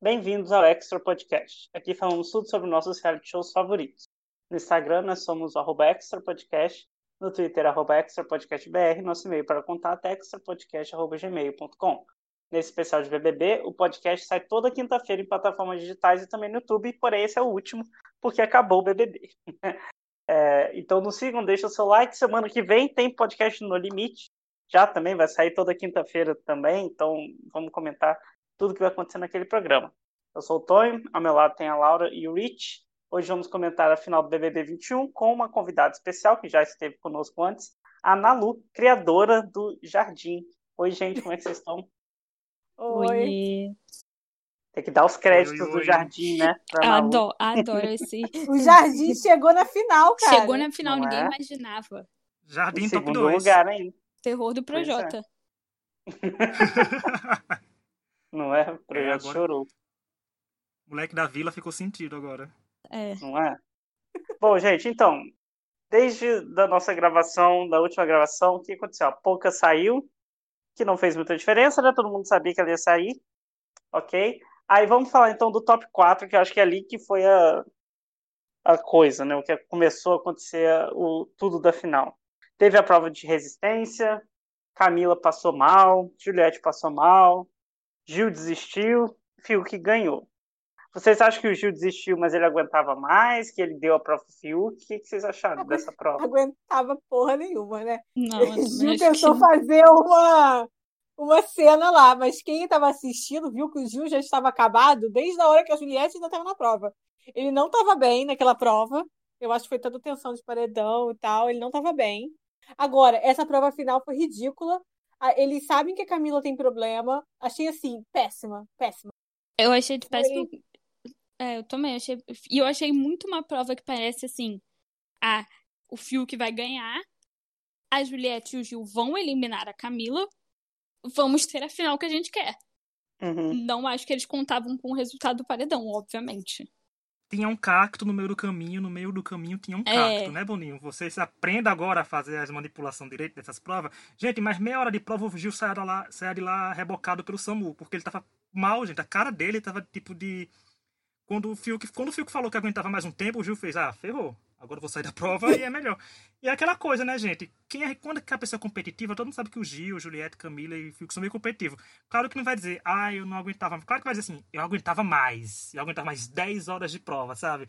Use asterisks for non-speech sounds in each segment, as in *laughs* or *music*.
Bem-vindos ao Extra Podcast. Aqui falamos tudo sobre nossos reality shows favoritos. No Instagram, nós somos o Extra Podcast, no Twitter, arroba extrapodcastbr, nosso e-mail para contato é extrapodcast.gmail.com. Nesse especial de BBB, o podcast sai toda quinta-feira em plataformas digitais e também no YouTube, porém esse é o último, porque acabou o BBB. *laughs* é, então nos sigam, deixa o seu like. Semana que vem tem podcast no Limite, já também vai sair toda quinta-feira também, então vamos comentar tudo que vai acontecer naquele programa. Eu sou o Tonho, ao meu lado tem a Laura e o Rich. Hoje vamos comentar a final do BBB 21 com uma convidada especial que já esteve conosco antes, a Nalu, criadora do Jardim. Oi, gente, como é que vocês estão? *laughs* Oi. Tem que dar os créditos oi, oi, do Jardim, né? Adoro, adoro esse. *laughs* o Jardim chegou na final, cara. Chegou na final, Não ninguém é? imaginava. Jardim em top 2. lugar? Terror do Projota. *laughs* É. Não é? O Projota é, agora... chorou. O moleque da vila ficou sentido agora. É. Não é? Bom, gente, então, desde da nossa gravação, da última gravação, o que aconteceu? A Pouca saiu, que não fez muita diferença, né? Todo mundo sabia que ela ia sair. Ok? Aí vamos falar então do top 4, que eu acho que é ali que foi a, a coisa, né? O que começou a acontecer o, tudo da final. Teve a prova de resistência, Camila passou mal, Juliette passou mal, Gil desistiu, Fiuk ganhou. Vocês acham que o Gil desistiu, mas ele aguentava mais? Que ele deu a prova pro Fiuk? O que vocês acharam dessa prova? Aguentava porra nenhuma, né? Não, *laughs* Gil tentou que... fazer uma, uma cena lá, mas quem estava assistindo viu que o Gil já estava acabado desde a hora que a Juliette ainda estava na prova. Ele não estava bem naquela prova. Eu acho que foi toda tensão de paredão e tal. Ele não estava bem. Agora, essa prova final foi ridícula. Eles sabem que a Camila tem problema. Achei assim, péssima, péssima. Eu achei de péssimo. É, eu também achei. E eu achei muito uma prova que parece assim: ah, o Fiuk vai ganhar, a Juliette e o Gil vão eliminar a Camila, vamos ter a final que a gente quer. Uhum. Não acho que eles contavam com o resultado do paredão, obviamente. Tinha um cacto no meio do caminho, no meio do caminho tinha um é. cacto, né, Boninho? Vocês aprendam agora a fazer as manipulações direito dessas provas. Gente, mas meia hora de prova o Gil saiu de lá, saiu de lá rebocado pelo SAMU, porque ele tava mal, gente. A cara dele tava tipo de quando o Fiuk, quando o Fiuk falou que aguentava mais um tempo, o Gil fez, ah, ferrou. Agora eu vou sair da prova e é melhor. E é aquela coisa, né, gente? Quem é, quando é a pessoa é competitiva, todo mundo sabe que o Gil, Juliette, Camila e o Fiuk são meio competitivos. Claro que não vai dizer, ah, eu não aguentava. Claro que vai dizer assim, eu aguentava mais. Eu aguentava mais 10 horas de prova, sabe?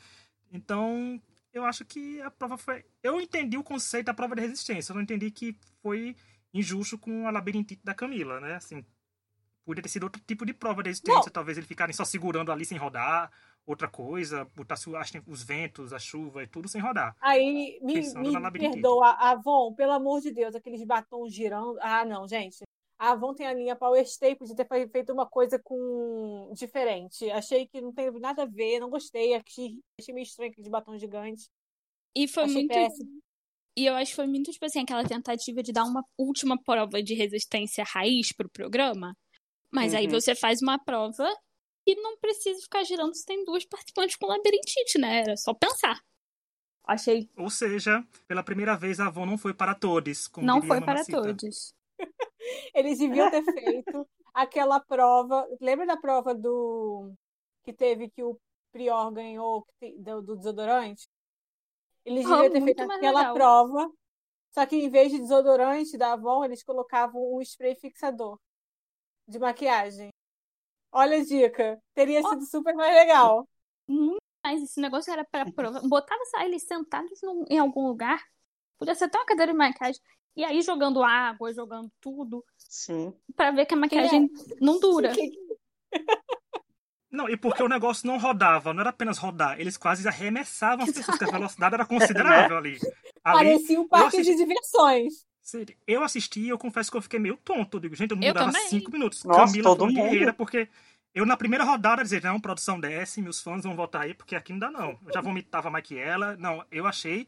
Então, eu acho que a prova foi. Eu entendi o conceito da prova de resistência. Eu não entendi que foi injusto com a labirintite da Camila, né? Assim, podia ter sido outro tipo de prova de resistência. Não. Talvez eles ficarem só segurando ali sem rodar outra coisa, botar os ventos, a chuva e tudo sem rodar. Aí, me, me perdoa, Avon, pelo amor de Deus, aqueles batons girando. Ah, não, gente. A Avon tem a linha Power Stay, podia ter feito uma coisa com diferente. Achei que não teve nada a ver, não gostei, achei, achei meio estranho aqueles batons gigantes. E foi achei muito. Péssimo. E eu acho que foi muito, tipo assim, aquela tentativa de dar uma última prova de resistência raiz pro programa. Mas uhum. aí você faz uma prova e não precisa ficar girando se tem duas participantes com labirintite, né? Era só pensar. Achei. Ou seja, pela primeira vez a Avon não foi para todos. não foi para todos. *laughs* Eles deviam ter feito aquela prova. Lembra da prova do. que teve que o Prior ganhou do, do desodorante? Eles deviam oh, ter feito aquela legal. prova. Só que em vez de desodorante da Avon, eles colocavam um spray fixador de maquiagem. Olha a dica. Teria sido super mais legal. Muito mais. Esse negócio era pra provar. Botava eles sentados em algum lugar. Podia ser até uma cadeira de maquiagem. E aí jogando água, jogando tudo. Sim. Pra ver que a maquiagem é. não dura. Não, e porque o negócio não rodava, não era apenas rodar, eles quase arremessavam as pessoas, porque a velocidade era *laughs* considerável ali. ali Parecia um parque assisti... de diversões. Eu assisti e eu confesso que eu fiquei meio tonto. Eu digo, gente, eu não eu dava também. cinco minutos. Nossa, Camila todo guerreira, porque eu na primeira rodada dizia, não, produção desce, meus fãs vão votar aí, porque aqui não dá não. Eu já vomitava mais que ela. Não, eu achei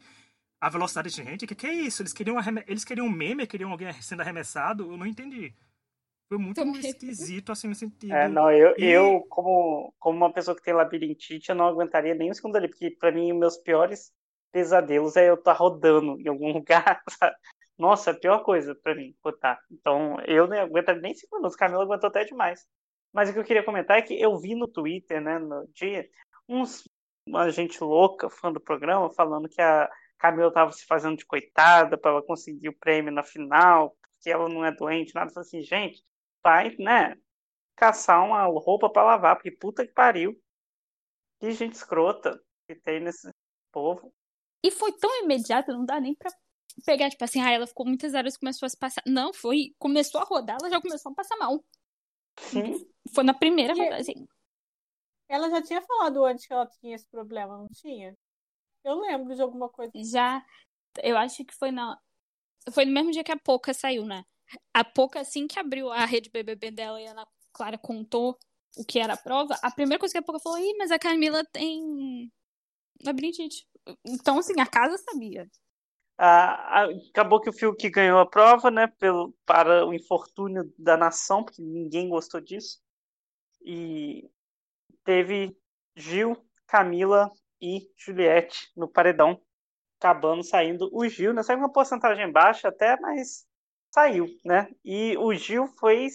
a velocidade de gente, que que é isso? Eles queriam, eles queriam um meme, queriam alguém sendo arremessado? Eu não entendi. Foi muito esquisito, assim, no sentido. É, não, eu, e... eu como, como uma pessoa que tem labirintite, eu não aguentaria nem um segundo ali, porque para mim, meus piores pesadelos é eu estar tá rodando em algum *laughs* lugar, sabe? Nossa, é a pior coisa pra mim, botar. Então, eu não aguento nem cinco minutos. Camila aguentou até demais. Mas o que eu queria comentar é que eu vi no Twitter, né, no dia, uns, uma gente louca, fã do programa, falando que a Camila estava se fazendo de coitada para ela conseguir o prêmio na final, porque ela não é doente, nada. Eu assim, gente, vai, né, caçar uma roupa para lavar, porque puta que pariu. Que gente escrota que tem nesse povo. E foi tão imediato, não dá nem pra pegar, tipo assim, ah, ela ficou muitas horas e começou a se passar. Não, foi. Começou a rodar, ela já começou a passar mal. Sim. Foi na primeira rodada, assim. Ela já tinha falado antes que ela tinha esse problema, não tinha? Eu lembro de alguma coisa. Já. Eu acho que foi na. Foi no mesmo dia que a Poca saiu, né? A Poca, assim que abriu a rede BBB dela e a Ana Clara contou o que era a prova, a primeira coisa que a Poca falou, Ih, mas a Camila tem labirintite. Então, assim, a casa sabia. Ah, acabou que o Fiuk ganhou a prova, né, pelo, para o infortúnio da nação, porque ninguém gostou disso. E teve Gil, Camila e Juliette no paredão, acabando saindo o Gil, né, saiu uma porcentagem baixa até, mas saiu, né? E o Gil foi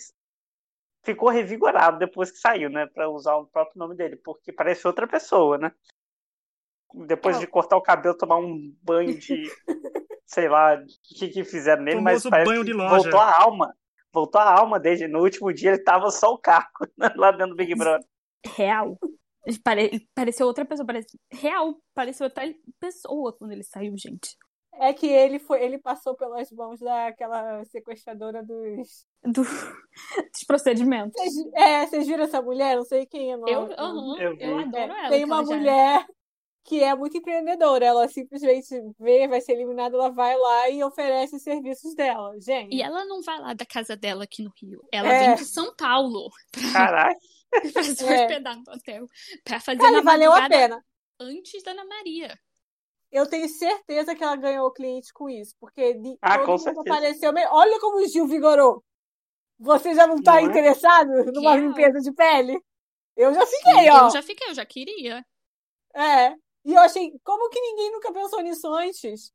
ficou revigorado depois que saiu, né, para usar o próprio nome dele, porque parece outra pessoa, né? Depois é. de cortar o cabelo, tomar um banho de. *laughs* sei lá, o que, que fizeram nele, mas parece banho de loja. voltou a alma. Voltou a alma desde no último dia, ele tava só o carro *laughs* lá dentro do Big Brother. Real. Pare... Pareceu outra pessoa, parece... real, pareceu outra pessoa quando ele saiu, gente. É que ele foi, ele passou pelas mãos daquela sequestradora dos. Do... *laughs* dos procedimentos. Cês, é, vocês viram essa mulher? Não sei quem é. Eu, uhum, eu, eu adoro ela. Tem uma mulher que é muito empreendedora. Ela simplesmente vê, vai ser eliminada, ela vai lá e oferece os serviços dela. Gente. E ela não vai lá da casa dela aqui no Rio. Ela é. vem de São Paulo. *laughs* Pra... Caraca. *laughs* pra se é. hospedar no hotel. Pra fazer Cara, valeu a pena. Antes da Ana Maria. Eu tenho certeza que ela ganhou o cliente com isso, porque de, ah, todo com mundo certeza. apareceu. Olha como o Gil vigorou. Você já não está interessado numa Real. limpeza de pele? Eu já fiquei, Sim, ó. Eu já fiquei, eu já queria. É. E eu achei, como que ninguém nunca pensou nisso antes?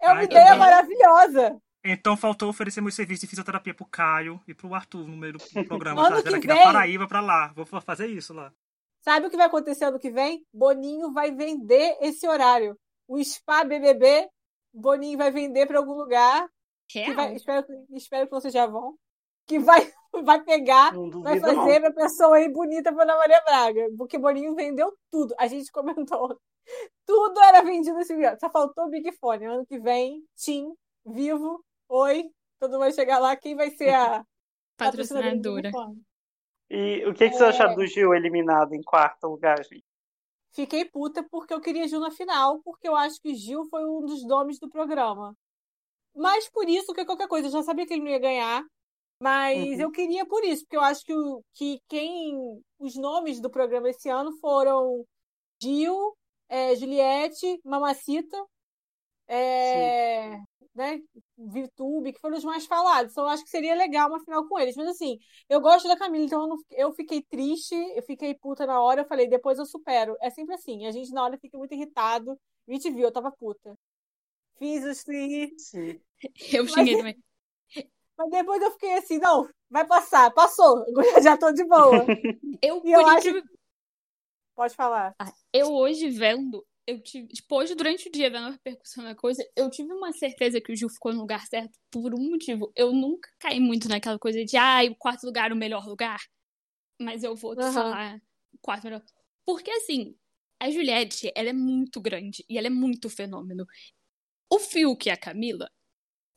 É uma Ai, ideia também. maravilhosa. Então faltou oferecer meu serviço de fisioterapia pro Caio e pro Arthur no meio do *laughs* programa. ano tá? aqui vem, da Paraíba pra lá. Vou fazer isso lá. Sabe o que vai acontecer ano que vem? Boninho vai vender esse horário. O Spa BBB, Boninho vai vender para algum lugar. Vai, espero, espero que vocês já vão. Que vai vai pegar, vai fazer não. pra pessoa ir bonita pra Ana Maria Braga. Porque Boninho vendeu tudo. A gente comentou. Tudo era vendido nesse vídeo. Só faltou o Big Fone. Ano que vem, Tim, vivo, oi. Todo mundo vai chegar lá. Quem vai ser a *laughs* patrocinadora? E o que, que é... você acha do Gil eliminado em quarto lugar, gente? Fiquei puta porque eu queria Gil na final, porque eu acho que Gil foi um dos nomes do programa. Mas por isso que qualquer coisa, eu já sabia que ele não ia ganhar. Mas uhum. eu queria por isso, porque eu acho que, o, que quem. Os nomes do programa esse ano foram Gil, é, Juliette, Mamacita, é, né, Vitube, que foram os mais falados. Então eu acho que seria legal uma final com eles. Mas assim, eu gosto da Camila, então eu, não, eu fiquei triste, eu fiquei puta na hora, eu falei, depois eu supero. É sempre assim, a gente na hora fica muito irritado. A gente viu, eu tava puta. Fiz os Sim. *laughs* Eu xinguei também. Mas depois eu fiquei assim, não, vai passar, passou, *laughs* já tô de boa. eu, e eu acho... Pode falar. Ah, eu hoje vendo, eu tive, tipo, hoje durante o dia vendo a repercussão da coisa, eu tive uma certeza que o Gil ficou no lugar certo por um motivo. Eu nunca caí muito naquela coisa de, ah, o quarto lugar é o melhor lugar. Mas eu vou uhum. falar quarto melhor. Porque assim, a Juliette, ela é muito grande e ela é muito fenômeno. O Fiuk e a Camila,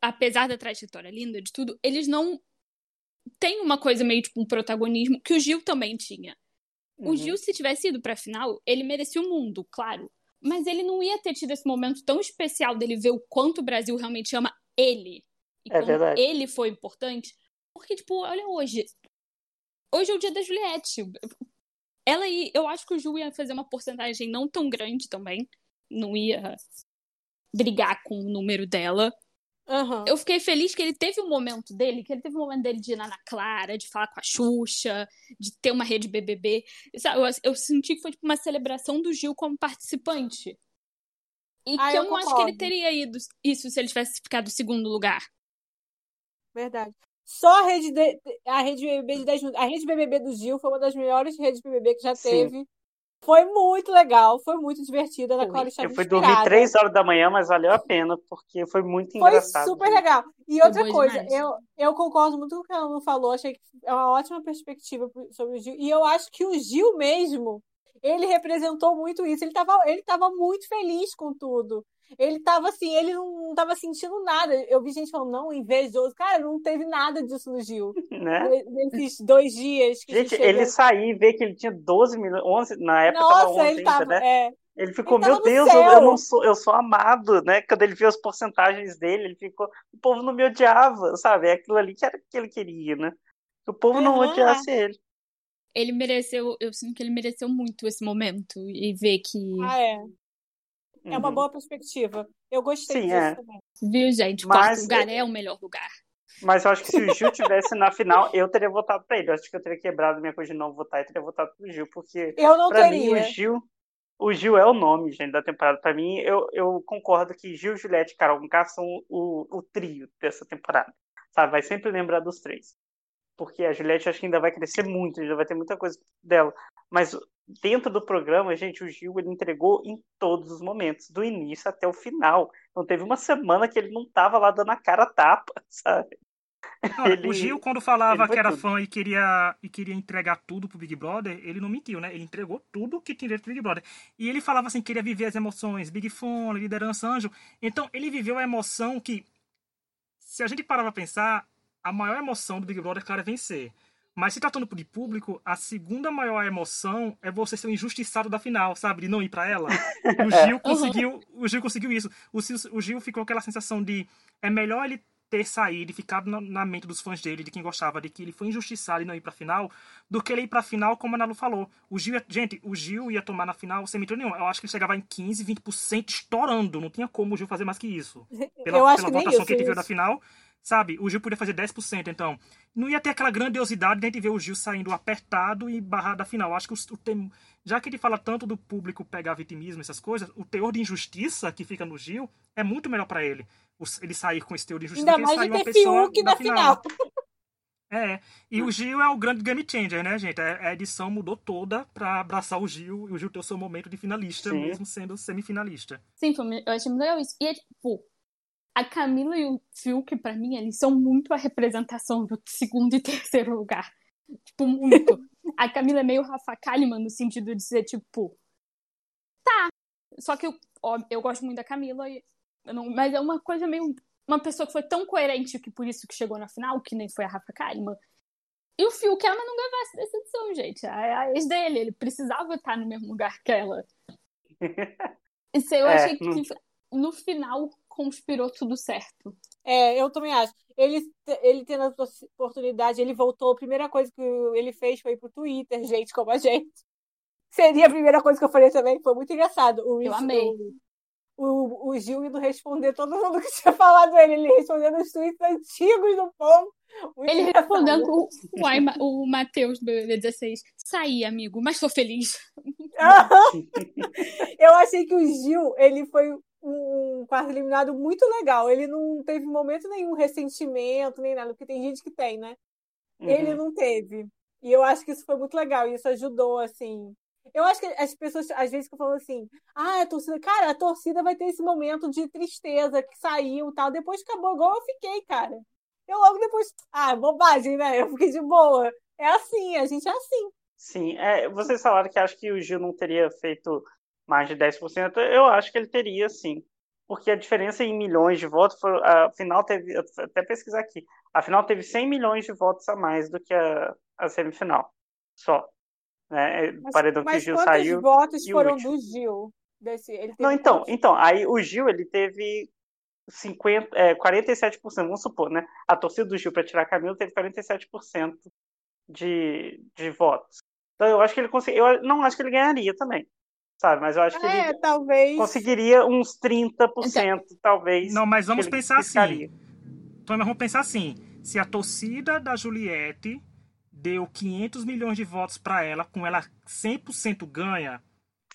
apesar da trajetória linda de tudo, eles não têm uma coisa meio tipo um protagonismo que o Gil também tinha. Uhum. O Gil, se tivesse ido pra final, ele merecia o mundo, claro. Mas ele não ia ter tido esse momento tão especial dele ver o quanto o Brasil realmente ama ele. E é verdade. ele foi importante. Porque, tipo, olha hoje. Hoje é o dia da Juliette. Ela ia, eu acho que o Gil ia fazer uma porcentagem não tão grande também. Não ia brigar com o número dela. Uhum. Eu fiquei feliz que ele teve um momento dele, que ele teve um momento dele de ir na Ana Clara, de falar com a Xuxa, de ter uma rede BBB. Eu, eu senti que foi tipo uma celebração do Gil como participante. E ah, que eu, eu não acho que ele teria ido isso se ele tivesse ficado em segundo lugar. Verdade. Só a rede, de, a rede BBB de 10 A rede BBB do Gil foi uma das melhores redes BBB que já Sim. teve. Foi muito legal, foi muito divertida. Na qual eu fui dormir três horas da manhã, mas valeu a pena, porque foi muito engraçado. Foi super legal. E outra coisa, eu, eu concordo muito com o que ela não falou, achei que é uma ótima perspectiva sobre o Gil. E eu acho que o Gil mesmo, ele representou muito isso. Ele estava ele tava muito feliz com tudo. Ele tava assim, ele não tava sentindo nada. Eu vi gente falando, não, invejoso. Cara, não teve nada disso no Gil. Né? Nesses dois dias que Gente, ele sair e ver que ele tinha 12 minutos, 11, na época Nossa, tava 11 ele tava, né? É... Ele ficou, ele meu Deus, eu, eu, não sou, eu sou amado, né? Quando ele viu as porcentagens dele, ele ficou, o povo não me odiava, sabe? É aquilo ali que era que ele queria, né? Que o povo uhum. não odiasse ele. Ele mereceu, eu sinto que ele mereceu muito esse momento e ver que ah, é. É uma uhum. boa perspectiva. Eu gostei Sim, disso é. também. Viu, gente? O quarto lugar é o melhor lugar. Mas eu acho que se o Gil *laughs* tivesse na final, eu teria votado pra ele. Eu acho que eu teria quebrado minha coisa de não votar e teria votado pro Gil, porque eu não pra teria. mim o Gil, o Gil é o nome, gente, da temporada. Pra mim, eu, eu concordo que Gil, Juliette e Carol K são o, o trio dessa temporada. Sabe? Vai sempre lembrar dos três. Porque a Juliette acho que ainda vai crescer muito, ainda vai ter muita coisa dela. Mas dentro do programa, gente, o Gil ele entregou em todos os momentos, do início até o final. Não teve uma semana que ele não tava lá dando a cara tapa, *laughs* sabe? Não, ele, o Gil, quando falava que era tudo. fã e queria, e queria entregar tudo pro Big Brother, ele não mentiu, né? Ele entregou tudo que tinha pro Big Brother. E ele falava assim, que queria viver as emoções, Big Fone, liderança, anjo. Então, ele viveu a emoção que, se a gente parar pra pensar, a maior emoção do Big Brother, claro, é vencer. Mas se tratando de público, a segunda maior emoção é você ser o injustiçado da final, sabe? De não ir para ela. *laughs* O Gil é. conseguiu, o Gil conseguiu isso. O, o Gil ficou aquela sensação de é melhor ele ter saído e ficado na, na, mente dos fãs dele, de quem gostava, de que ele foi injustiçado e não ir pra final, do que ele ir pra final, como a Nalu falou. O Gil, gente, o Gil ia tomar na final sem mentira nenhuma. Eu acho que ele chegava em 15, 20% estourando. Não tinha como o Gil fazer mais que isso. *laughs* Pela, Eu acho pela que votação isso, que ele viu da final. Sabe, o Gil podia fazer 10%, então. Não ia ter aquela grandiosidade de a gente ver o Gil saindo apertado e barrado da final. Acho que o, o tem, já que ele fala tanto do público pegar vitimismo, essas coisas, o teor de injustiça que fica no Gil é muito melhor para ele. ele sair com esse teor de injustiça Ainda mais de ter Fiuk na final. final. É, e o Gil é o grande game changer, né, gente? A edição mudou toda pra abraçar o Gil e o Gil ter o seu momento de finalista, Sim. mesmo sendo semifinalista. Sim, eu achei muito legal isso. E é tipo, a Camila e o Fiuk, para mim, eles são muito a representação do segundo e terceiro lugar. Tipo, muito. a Camila é meio Rafa Kalimann no sentido de dizer, tipo, tá. Só que eu, ó, eu gosto muito da Camila, não, mas é uma coisa meio. Uma pessoa que foi tão coerente que por isso que chegou na final, que nem foi a Rafa Kalimann. E o Fiuk, ela não ganhasse dessa edição, gente. A, a ex dele, ele precisava estar no mesmo lugar que ela. *laughs* Isso eu é, achei que no final conspirou tudo certo. É, eu também acho. Ele, ele tendo a oportunidade, ele voltou. A primeira coisa que ele fez foi pro Twitter, gente como a gente. Seria a primeira coisa que eu faria também. Foi muito engraçado. O, eu amei. O, o Gil indo responder todo mundo que tinha falado ele. Ele respondendo os tweets antigos do povo. Ele engraçado. respondendo o, o, o Matheus do 16. Saí, amigo, mas sou feliz. *laughs* eu achei que o Gil, ele foi um quarto eliminado muito legal. Ele não teve momento nenhum ressentimento, nem nada, porque tem gente que tem, né? Uhum. Ele não teve. E eu acho que isso foi muito legal, e isso ajudou, assim. Eu acho que as pessoas, às vezes, que falam assim, ah, a torcida, cara, a torcida vai ter esse momento de tristeza que saiu tal. Depois acabou, igual eu fiquei, cara. Eu logo depois, ah, bobagem, né? Eu fiquei de boa. É assim, a gente é assim. Sim, é, vocês falaram que acho que o Gil não teria feito mais de 10%, eu acho que ele teria sim. Porque a diferença em milhões de votos, foi, a final teve, até pesquisar aqui, a final teve 100 milhões de votos a mais do que a, a semifinal, só. Né? Mas, Paredão mas que o Gil saiu. votos foram do Gil? Desse, Não, então, então, aí o Gil, ele teve 50, é, 47%, vamos supor, né? A torcida do Gil para tirar Camilo teve 47% de, de votos. Então eu acho que ele conseguiu, eu não acho que ele ganharia também sabe? Mas eu acho que é, ele talvez... conseguiria uns 30%, então... talvez. Não, mas vamos pensar assim. Então, nós vamos pensar assim. Se a torcida da Juliette deu 500 milhões de votos para ela, com ela 100% ganha,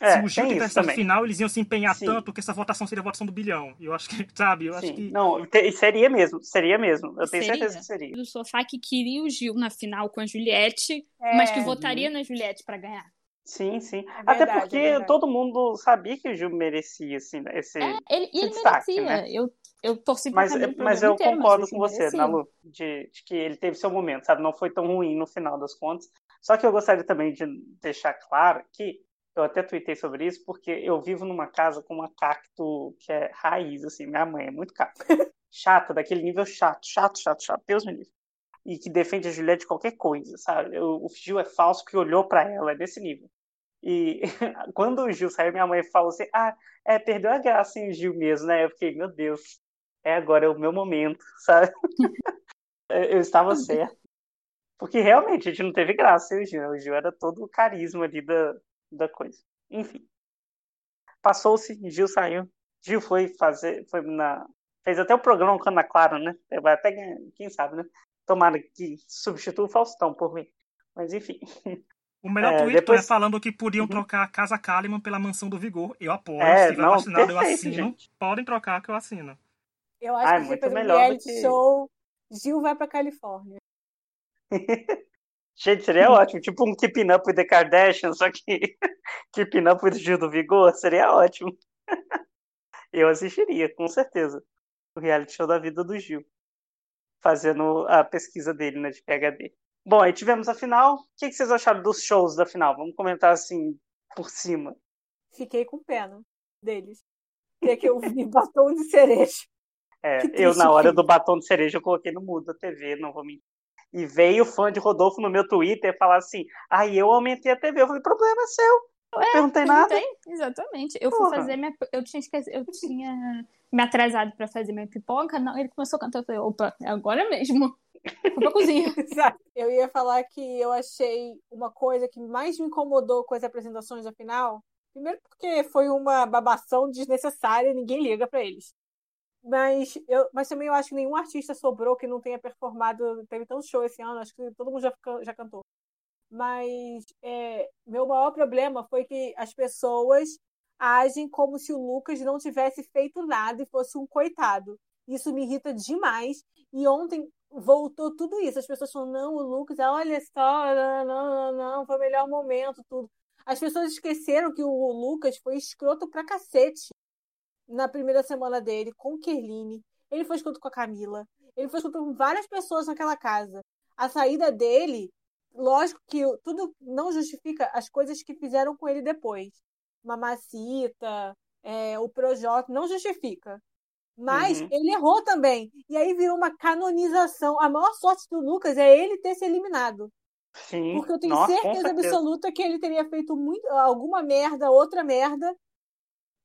É, se o Gil tivesse a final, eles iam se empenhar Sim. tanto que essa votação seria a votação do bilhão. Eu acho que, *laughs* sabe, eu Sim. acho que. Não, seria mesmo, seria mesmo. Eu tenho seria. certeza que seria. Do sofá que queria o Gil na final com a Juliette, é. mas que votaria na Juliette para ganhar. Sim, sim. É verdade, Até porque é todo mundo sabia que o Gil merecia assim, esse, é, ele, esse ele destaque, merecia. Né? Eu, eu torci Mas, mas eu inteiro, concordo mas com você, merecia. Nalu, de, de que ele teve seu momento, sabe? Não foi tão ruim no final das contas. Só que eu gostaria também de deixar claro que eu até tuitei sobre isso, porque eu vivo numa casa com uma cacto que é raiz, assim, minha mãe é muito cacto. *laughs* Chata, daquele nível chato, chato, chato, chato, Deus me livre. E que defende a Juliette de qualquer coisa, sabe? O, o Gil é falso porque olhou para ela, é desse nível. E *laughs* quando o Gil saiu, minha mãe falou assim: ah, é, perdeu a graça em Gil mesmo, né? Eu fiquei, meu Deus, é agora é o meu momento, *laughs* sabe? eu estava certo. Porque realmente a gente não teve graça, o Gil. O Gil era todo o carisma ali da, da coisa. Enfim. Passou-se, Gil saiu. Gil foi fazer, foi na. Fez até o programa com a Ana Clara, né? Vai até, quem sabe, né? Tomara que substitua o Faustão por mim. Mas enfim. O melhor é, tweet depois... é falando que podiam uhum. trocar a Casa Kalimann pela Mansão do Vigor. Eu apoio. É, se tiver não, vacinado, perfeito, eu assino. Gente. Podem trocar que eu assino. Eu acho Ai, que muito melhor reality que... show, Gil vai pra Califórnia. *laughs* Gente, seria *laughs* ótimo. Tipo um Keeping Up with the Kardashians, só que *laughs* Keeping Up with Gil do Vigor seria ótimo. Eu assistiria, com certeza. O reality show da vida do Gil. Fazendo a pesquisa dele, né, de PHD. Bom, aí tivemos a final. O que vocês acharam dos shows da final? Vamos comentar assim, por cima. Fiquei com pena deles. Queria que eu vi *laughs* batom de cereja. É, eu na hora do batom de cereja eu coloquei no mudo da TV, não vou mentir e veio fã de Rodolfo no meu Twitter falar assim: aí eu aumentei a TV. Eu falei: problema é seu. Eu não perguntei nada. Exatamente. Eu Porra. fui fazer minha. Eu tinha esquecido, eu tinha me atrasado para fazer minha pipoca. Não, ele começou a cantar. Eu falei: opa, é agora mesmo. Pra cozinha. *laughs* Eu ia falar que eu achei uma coisa que mais me incomodou com as apresentações da final. Primeiro porque foi uma babação desnecessária, ninguém liga para eles. Mas, eu, mas também eu acho que nenhum artista sobrou que não tenha performado. Teve tanto show esse ano, acho que todo mundo já, já cantou. Mas é, meu maior problema foi que as pessoas agem como se o Lucas não tivesse feito nada e fosse um coitado. Isso me irrita demais. E ontem voltou tudo isso. As pessoas falam, não, o Lucas, olha só, não, não, não, foi o melhor momento, tudo. As pessoas esqueceram que o Lucas foi escroto pra cacete na primeira semana dele com Kerline. Ele foi escuto com a Camila. Ele foi escuto com várias pessoas naquela casa. A saída dele, lógico que tudo não justifica as coisas que fizeram com ele depois. Mamacita, é, o Projota, não justifica. Mas uhum. ele errou também. E aí virou uma canonização. A maior sorte do Lucas é ele ter se eliminado. Sim. Porque eu tenho Nossa, certeza absoluta que ele teria feito muito, alguma merda, outra merda,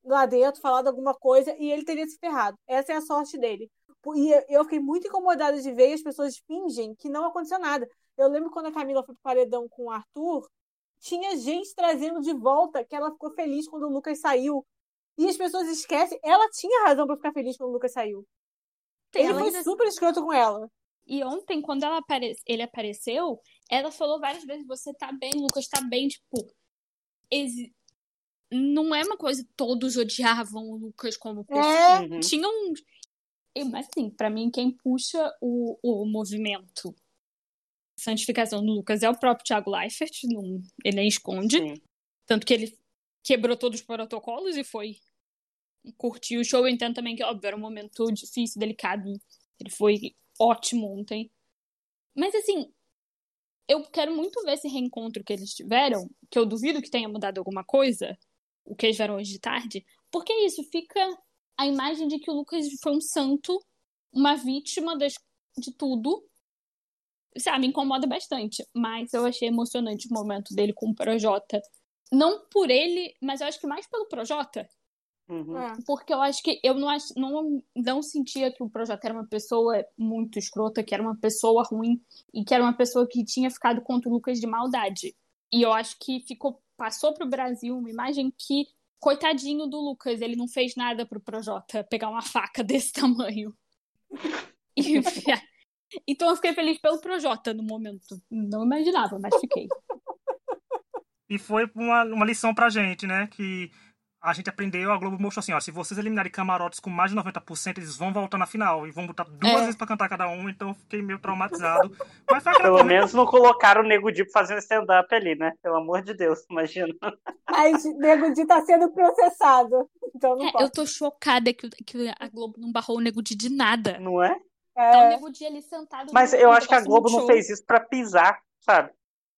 lá dentro, falado alguma coisa e ele teria se ferrado. Essa é a sorte dele. E eu fiquei muito incomodada de ver as pessoas fingem que não aconteceu nada. Eu lembro quando a Camila foi pro paredão com o Arthur, tinha gente trazendo de volta que ela ficou feliz quando o Lucas saiu. E as pessoas esquecem, ela tinha razão para ficar feliz quando o Lucas saiu. Tem ele foi ainda... super escroto com ela. E ontem, quando ela apare... ele apareceu, ela falou várias vezes: Você tá bem, Lucas tá bem. Tipo, não é uma coisa todos odiavam o Lucas como pessoa. É. Tinha um. Mas assim, pra mim, quem puxa o, o movimento santificação do Lucas é o próprio Thiago Leifert, não, ele nem esconde. Sim. Tanto que ele quebrou todos os protocolos e foi curtir o show. Eu entendo também que, óbvio, era um momento difícil, delicado. Ele foi ótimo ontem. Mas assim, eu quero muito ver esse reencontro que eles tiveram, que eu duvido que tenha mudado alguma coisa, o que eles viram hoje de tarde, porque é isso, fica a imagem de que o Lucas foi um santo, uma vítima das, de tudo. Sabe, me incomoda bastante, mas eu achei emocionante o momento dele com o Projota. Não por ele, mas eu acho que mais pelo Projota. Uhum. É. Porque eu acho que eu não, acho, não, não sentia que o Projota era uma pessoa muito escrota, que era uma pessoa ruim e que era uma pessoa que tinha ficado contra o Lucas de maldade. E eu acho que ficou passou para o Brasil uma imagem que, coitadinho do Lucas, ele não fez nada para o Projota pegar uma faca *laughs* desse tamanho. *laughs* E, então eu fiquei feliz pelo Projota no momento. Não imaginava, mas fiquei. E foi uma, uma lição pra gente, né? Que a gente aprendeu, a Globo mostrou assim, ó, se vocês eliminarem camarotes com mais de 90%, eles vão voltar na final e vão botar duas é. vezes pra cantar cada um, então fiquei meio traumatizado. Mas foi Pelo menos não colocaram o Nego Di fazendo stand-up ali, né? Pelo amor de Deus, imagina. Mas Nego Di tá sendo processado, então não é, pode. Eu tô chocada que, que a Globo não barrou o Nego Di de nada. Não é? É. Tá o Nego Di ali sentado. Mas eu acho que a Globo não fez isso pra pisar, sabe?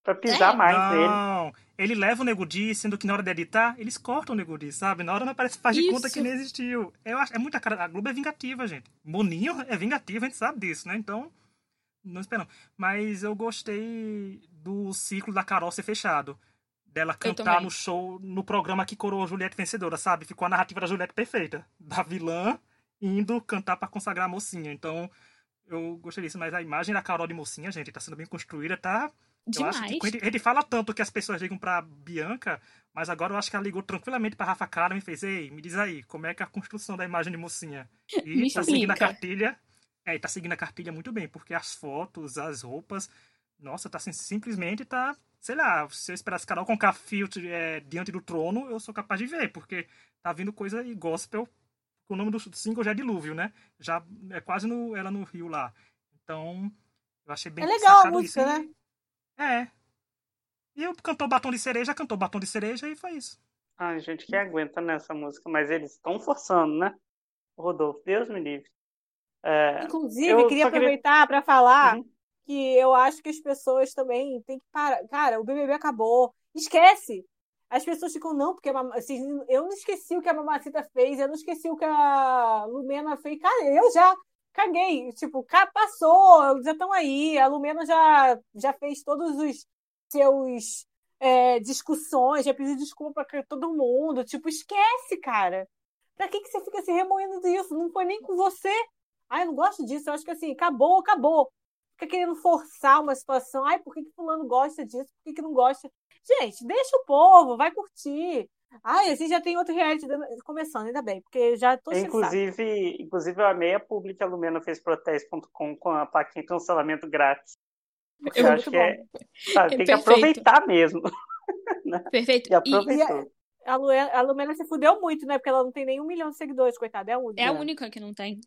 Pra pisar é. mais não, nele. Não, ele leva o Nego Di, sendo que na hora de editar, eles cortam o Nego Di, sabe? Na hora não aparece, faz de Isso. conta que nem existiu. Eu acho, é muita cara. A Globo é vingativa, gente. Boninho é vingativo, a gente sabe disso, né? Então, não esperamos. Mas eu gostei do ciclo da Carol ser fechado. Dela cantar no show, no programa que coroou Juliette vencedora, sabe? Ficou a narrativa da Juliette perfeita. Da vilã indo cantar para consagrar a mocinha. Então, eu gostei disso. Mas a imagem da Carol de mocinha, gente, tá sendo bem construída, tá Demais. Eu acho que ele, ele fala tanto que as pessoas ligam pra Bianca, mas agora eu acho que ela ligou tranquilamente pra Rafa Karen e fez: Ei, me diz aí, como é que é a construção da imagem de mocinha? *laughs* E me tá explica. seguindo a cartilha. É, e tá seguindo a cartilha muito bem, porque as fotos, as roupas, nossa, tá assim, simplesmente tá. Sei lá, se eu esperasse Carol com café é, diante do trono, eu sou capaz de ver, porque tá vindo coisa e gospel. O nome do single já é Dilúvio, né? Já é quase no, ela no Rio lá. Então, eu achei bem É legal a música, isso. né? É. E eu cantou Batom de Cereja, cantou Batom de Cereja e foi isso. Ai, gente, que aguenta nessa música, mas eles estão forçando, né? Rodolfo, Deus me livre. É, Inclusive, queria aproveitar para falar uhum. que eu acho que as pessoas também têm que parar. Cara, o BBB acabou. Esquece! As pessoas ficam, não, porque assim, eu não esqueci o que a Mamacita fez, eu não esqueci o que a Lumena fez. Cara, eu já caguei. Tipo, passou, já estão aí. A Lumena já, já fez todos os seus é, discussões, já pediu desculpa para todo mundo. Tipo, esquece, cara. Pra que, que você fica se remoendo disso? Não foi nem com você. Ai, eu não gosto disso. Eu acho que assim, acabou, acabou. Fica querendo forçar uma situação. Ai, por que, que fulano gosta disso? Por que, que não gosta? Gente, deixa o povo, vai curtir. Ah, assim já tem outro reality começando, ainda bem, porque já tô Inclusive, inclusive eu amei a publi que a Lumena fez protesto.com com a plaquinha cancelamento grátis. Eu é acho que é, sabe, é tem perfeito. que aproveitar mesmo. *laughs* Né? Perfeito. E aproveitou. E a, a, Lumena se fudeu muito, né? Porque ela não tem nem um milhão de seguidores, coitada. É a única. É a única que não tem.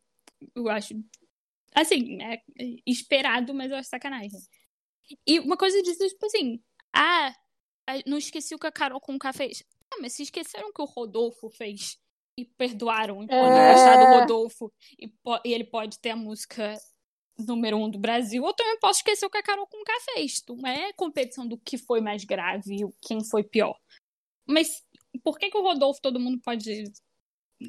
Eu acho. Assim, é esperado, mas eu acho sacanagem. E uma coisa disso, tipo assim. Ah, não esqueci o que a Carol com o fez. Ah, mas se esqueceram que o Rodolfo fez e perdoaram o é... do Rodolfo e, e, ele pode ter a música número um do Brasil, eu também posso esquecer o que a Carol com K fez. Não é competição do que foi mais grave e quem foi pior. Mas por que, que o Rodolfo todo mundo pode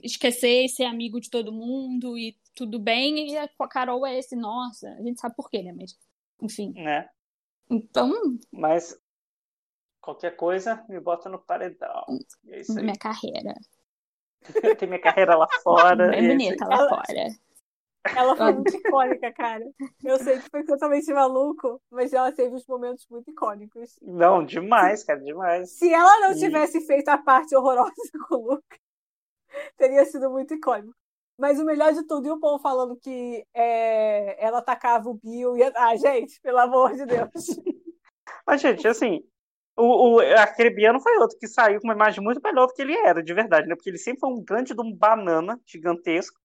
esquecer e ser amigo de todo mundo e tudo bem? E a Carol é esse, nossa, a gente sabe por quê, né? Mas, enfim. É. Então. Mas Qualquer coisa, me bota no paredão. É isso aí. Minha carreira. *laughs* Tem minha carreira lá fora. Bem bonita lá ela, fora. Ela foi muito icônica, cara. Eu sei que foi totalmente maluco, mas ela teve uns momentos muito icônicos. Não, demais, cara, demais. Se ela não e... tivesse feito a parte horrorosa *laughs* com o Luca, teria sido muito icônico. Mas o melhor de tudo, e o povo falando que é, ela atacava o Bill e. Ah, gente, pelo amor de Deus. *laughs* Mas, gente, assim, o, o Arcrebiano foi outro que saiu com uma imagem muito melhor do que ele era, de verdade, né? Porque ele sempre foi um grande de um banana gigantesco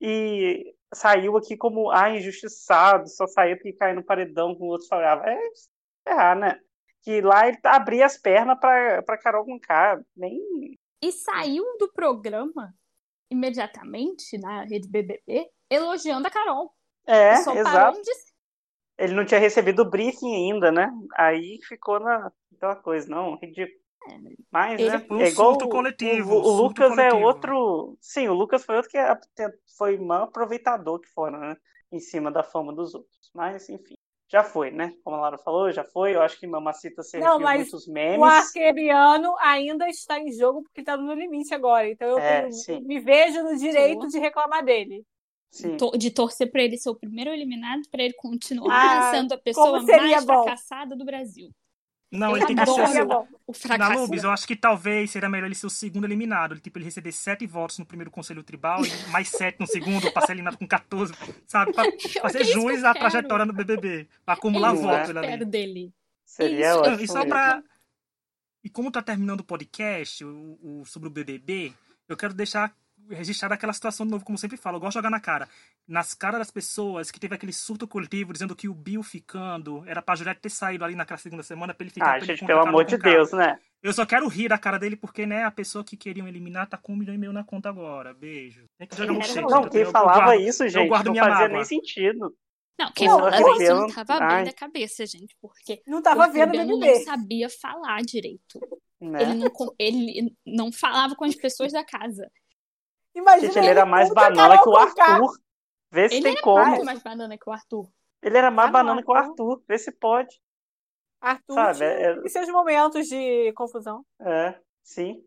e saiu aqui como ah, injustiçado, só saiu porque caiu no paredão com o outro falava. É errar, né? Que lá ele abria as pernas pra, pra Carol com K, nem. E saiu do programa imediatamente na rede BBB elogiando a Carol. É, exato. De... Ele não tinha recebido o briefing ainda, né? Aí ficou na aquela coisa, não, ridículo. Mas, ele né, é igual o, coletivo, o, o Lucas é coletivo. é outro. Sim, o Lucas foi outro que foi um aproveitador que fora, né? Em cima da fama dos outros. Mas, enfim, já foi, né? Como a Lara falou, já foi. Eu acho que Mamacita serviu não, mas muitos memes. O arqueriano ainda está em jogo porque está no limite agora. Então eu é, tenho, me vejo no direito sim. de reclamar dele. Sim. De torcer para ele ser o primeiro eliminado, para ele continuar ah, sendo a pessoa mais bom. fracassada do Brasil. Não, ele, ele tem que ser o, o fracasso. Na Lubis, eu acho que talvez seria melhor ele ser o segundo eliminado. Ele, tipo, ele receber sete votos no primeiro conselho tribal e *laughs* mais sete no segundo, pra ser eliminado com 14, sabe? Pra, *laughs* pra ser juiz da trajetória no BBB. Pra acumular é votos ali. dele. Seria ótimo. E só pra, E como tá terminando o podcast o, o, sobre o BBB, eu quero deixar registrar aquela situação de novo, como sempre falo. Eu gosto de jogar na cara. Nas caras das pessoas que teve aquele surto coletivo dizendo que o Bill ficando era pra Juliette ter saído ali naquela segunda semana pra ele ficar. Ah, gente, pelo amor de Deus, né? Eu só quero rir da cara dele porque, né, a pessoa que queriam eliminar tá com um milhão e meio na conta agora. Beijo. Tem que cheio. Não, quem falava guardo, isso, gente, não fazia mágoa. nem sentido. Não, quem não, falava isso não tava Ai. bem da cabeça, gente, porque não tava vendo ele não sabia falar direito. Né? Ele, não, ele não falava com as pessoas da casa. Imagina Gente, ele era mais banana que o Arthur. Vê se ele tem como. Ele mais banana que o Arthur. Ele era mais ah, banana que o Arthur. Vê se pode. Arthur Sabe, é... e seus momentos de confusão. É, sim.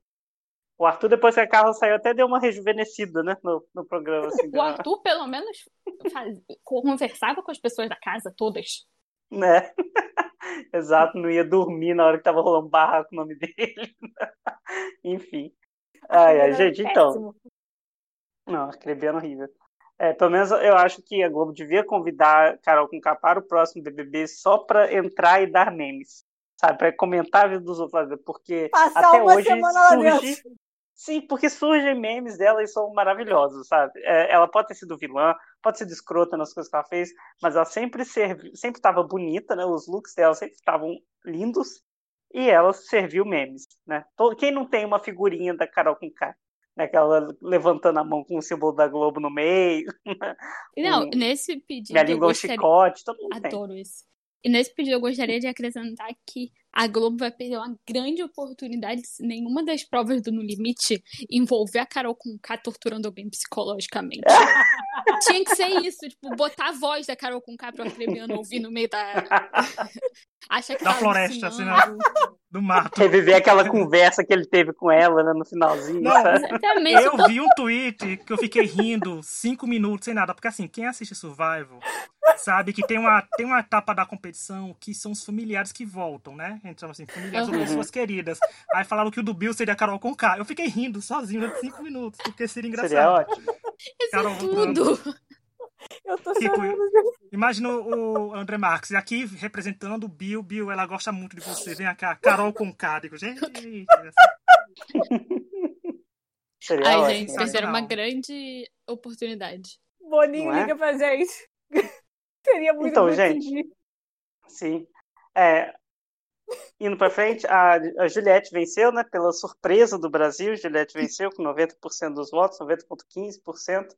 O Arthur, depois que a Carla saiu, até deu uma rejuvenescida, né? No, no programa. Assim, o Arthur, pelo menos, faz... conversava com as pessoas da casa, todas. Né? *laughs* Exato, não ia dormir na hora que tava rolando barra com o nome dele. *laughs* Enfim. Ai, ai, gente, então. Não, Arcrebiano horrível. É, pelo menos eu acho que a Globo devia convidar Carol com para o próximo BBB só para entrar e dar memes, sabe? Para comentar a vida dos outros, porque Passar até hoje surge... Sim, porque surgem memes dela e são maravilhosos, sabe? É, ela pode ter sido vilã, pode ser escrota nas coisas que ela fez, mas ela sempre servi... sempre estava bonita, né? Os looks dela sempre estavam lindos e ela serviu memes, né? Quem não tem uma figurinha da Carol né, aquela levantando a mão com o símbolo da Globo no meio. *laughs* Não, um, nesse pedido. Minha língua é um chicote, todo mundo Adoro tem. isso. E nesse pedido eu gostaria de acrescentar que a Globo vai perder uma grande oportunidade se nenhuma das provas do No Limite envolver a Carol com K torturando alguém psicologicamente. *laughs* Tinha que ser isso, tipo, botar a voz da Carol com K pro Acrebiano ouvir no meio da. *laughs* Acha que da tá floresta, assim, né? do mato. Reviver aquela conversa que ele teve com ela, né, no finalzinho. Não, exatamente. Eu vi um tweet que eu fiquei rindo cinco minutos sem nada, porque assim, quem assiste Survival sabe que tem uma, tem uma etapa da competição que são os familiares que voltam, né? A gente chama assim, familiares uhum. ou pessoas queridas. Aí falaram que o do Bill seria a Carol com K. Eu fiquei rindo sozinho durante cinco minutos, porque seria engraçado. Seria ótimo. Isso Carol é tudo. Eu tô tipo, Imagina o André Marques aqui representando o Bill. Bill, ela gosta muito de você. Vem cá, Carol com K. Digo, gente. *laughs* Seria Ai, gente, vai ser uma grande oportunidade. Boninho é? liga pra gente. Seria muito Então, gente. Sim. É, indo para frente, a, a Juliette venceu, né? Pela surpresa do Brasil, Juliette venceu com 90% dos votos, 90,15%.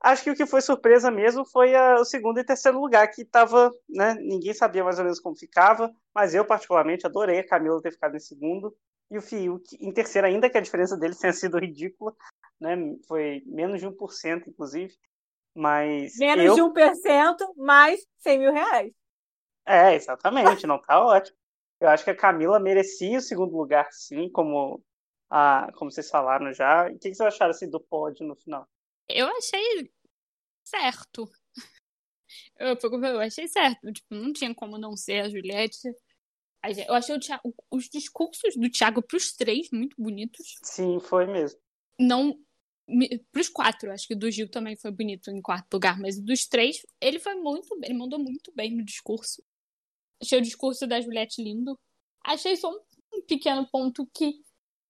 Acho que o que foi surpresa mesmo foi a, o segundo e terceiro lugar, que estava, né? Ninguém sabia mais ou menos como ficava, mas eu particularmente adorei a Camila ter ficado em segundo e o Fiuk em terceiro, ainda que a diferença deles tenha sido ridícula, né? Foi menos de 1%, inclusive. Mas. Menos eu... de 1%, mais 100 mil reais. É, exatamente, não tá ótimo. Eu acho que a Camila merecia o segundo lugar, sim, como, a, como vocês falaram já. O que, vocês acharam assim, do pódio no final? Eu achei certo. *laughs* Eu, eu achei certo. Tipo, não tinha como não ser a Juliette. Eu achei Thiago, os discursos do Thiago pros três muito bonitos. Sim, foi mesmo. Não. Pros quatro, acho que do Gil também foi bonito em quarto lugar, mas dos três, ele foi muito bem, ele mandou muito bem no discurso. Achei o discurso da Juliette lindo. Achei só um pequeno ponto que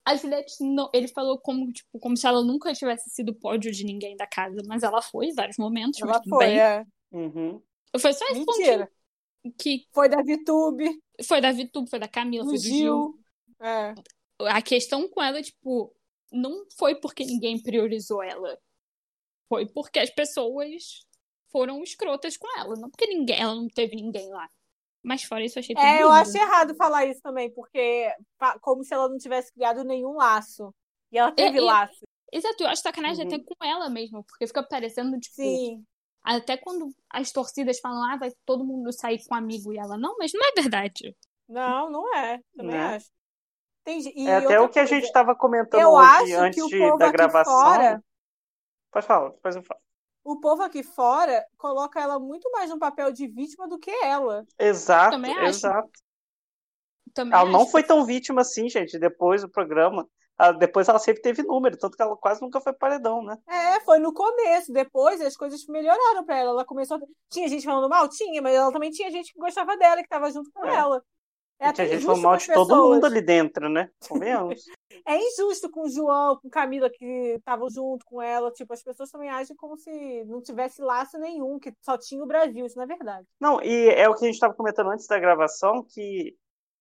a Juliette não. Ele falou como, tipo, como se ela nunca tivesse sido pódio de ninguém da casa, mas ela foi em vários momentos. Ela foi, bem. é. Uhum. Foi só esse Mentira. que. Foi da Vitube. Foi da Vitube, foi da Camila, foi do Gil. Gil. É. A questão com ela, tipo, não foi porque ninguém priorizou ela. Foi porque as pessoas foram escrotas com ela. Não porque ninguém, ela não teve ninguém lá. Mas fora isso, eu achei É, eu acho errado falar isso também, porque como se ela não tivesse criado nenhum laço. E ela teve laço. Exato, eu acho sacanagem uhum. até com ela mesmo, porque fica parecendo, tipo. Sim. Até quando as torcidas falam, ah, vai todo mundo sair com um amigo e ela, não, mas não é verdade. Não, não é. Também não é. Acho. Tem, é até o que coisa, a gente estava comentando hoje, antes da gravação. Fora... Pode falar, depois eu falo o povo aqui fora coloca ela muito mais no papel de vítima do que ela. Exato, Também exato. Também ela acho. não foi tão vítima assim, gente, depois do programa. Ela, depois ela sempre teve número, tanto que ela quase nunca foi paredão, né? É, foi no começo. Depois as coisas melhoraram pra ela. Ela começou. Tinha gente falando mal? Tinha, mas ela também tinha gente que gostava dela, que tava junto com é. ela. É a gente falou mal de todo mundo ali dentro, né? Convenhamos. *laughs* é injusto com o João, com Camila, que estavam junto com ela. Tipo, as pessoas também agem como se não tivesse laço nenhum, que só tinha o Brasil. Isso não é verdade. Não, e é o que a gente estava comentando antes da gravação, que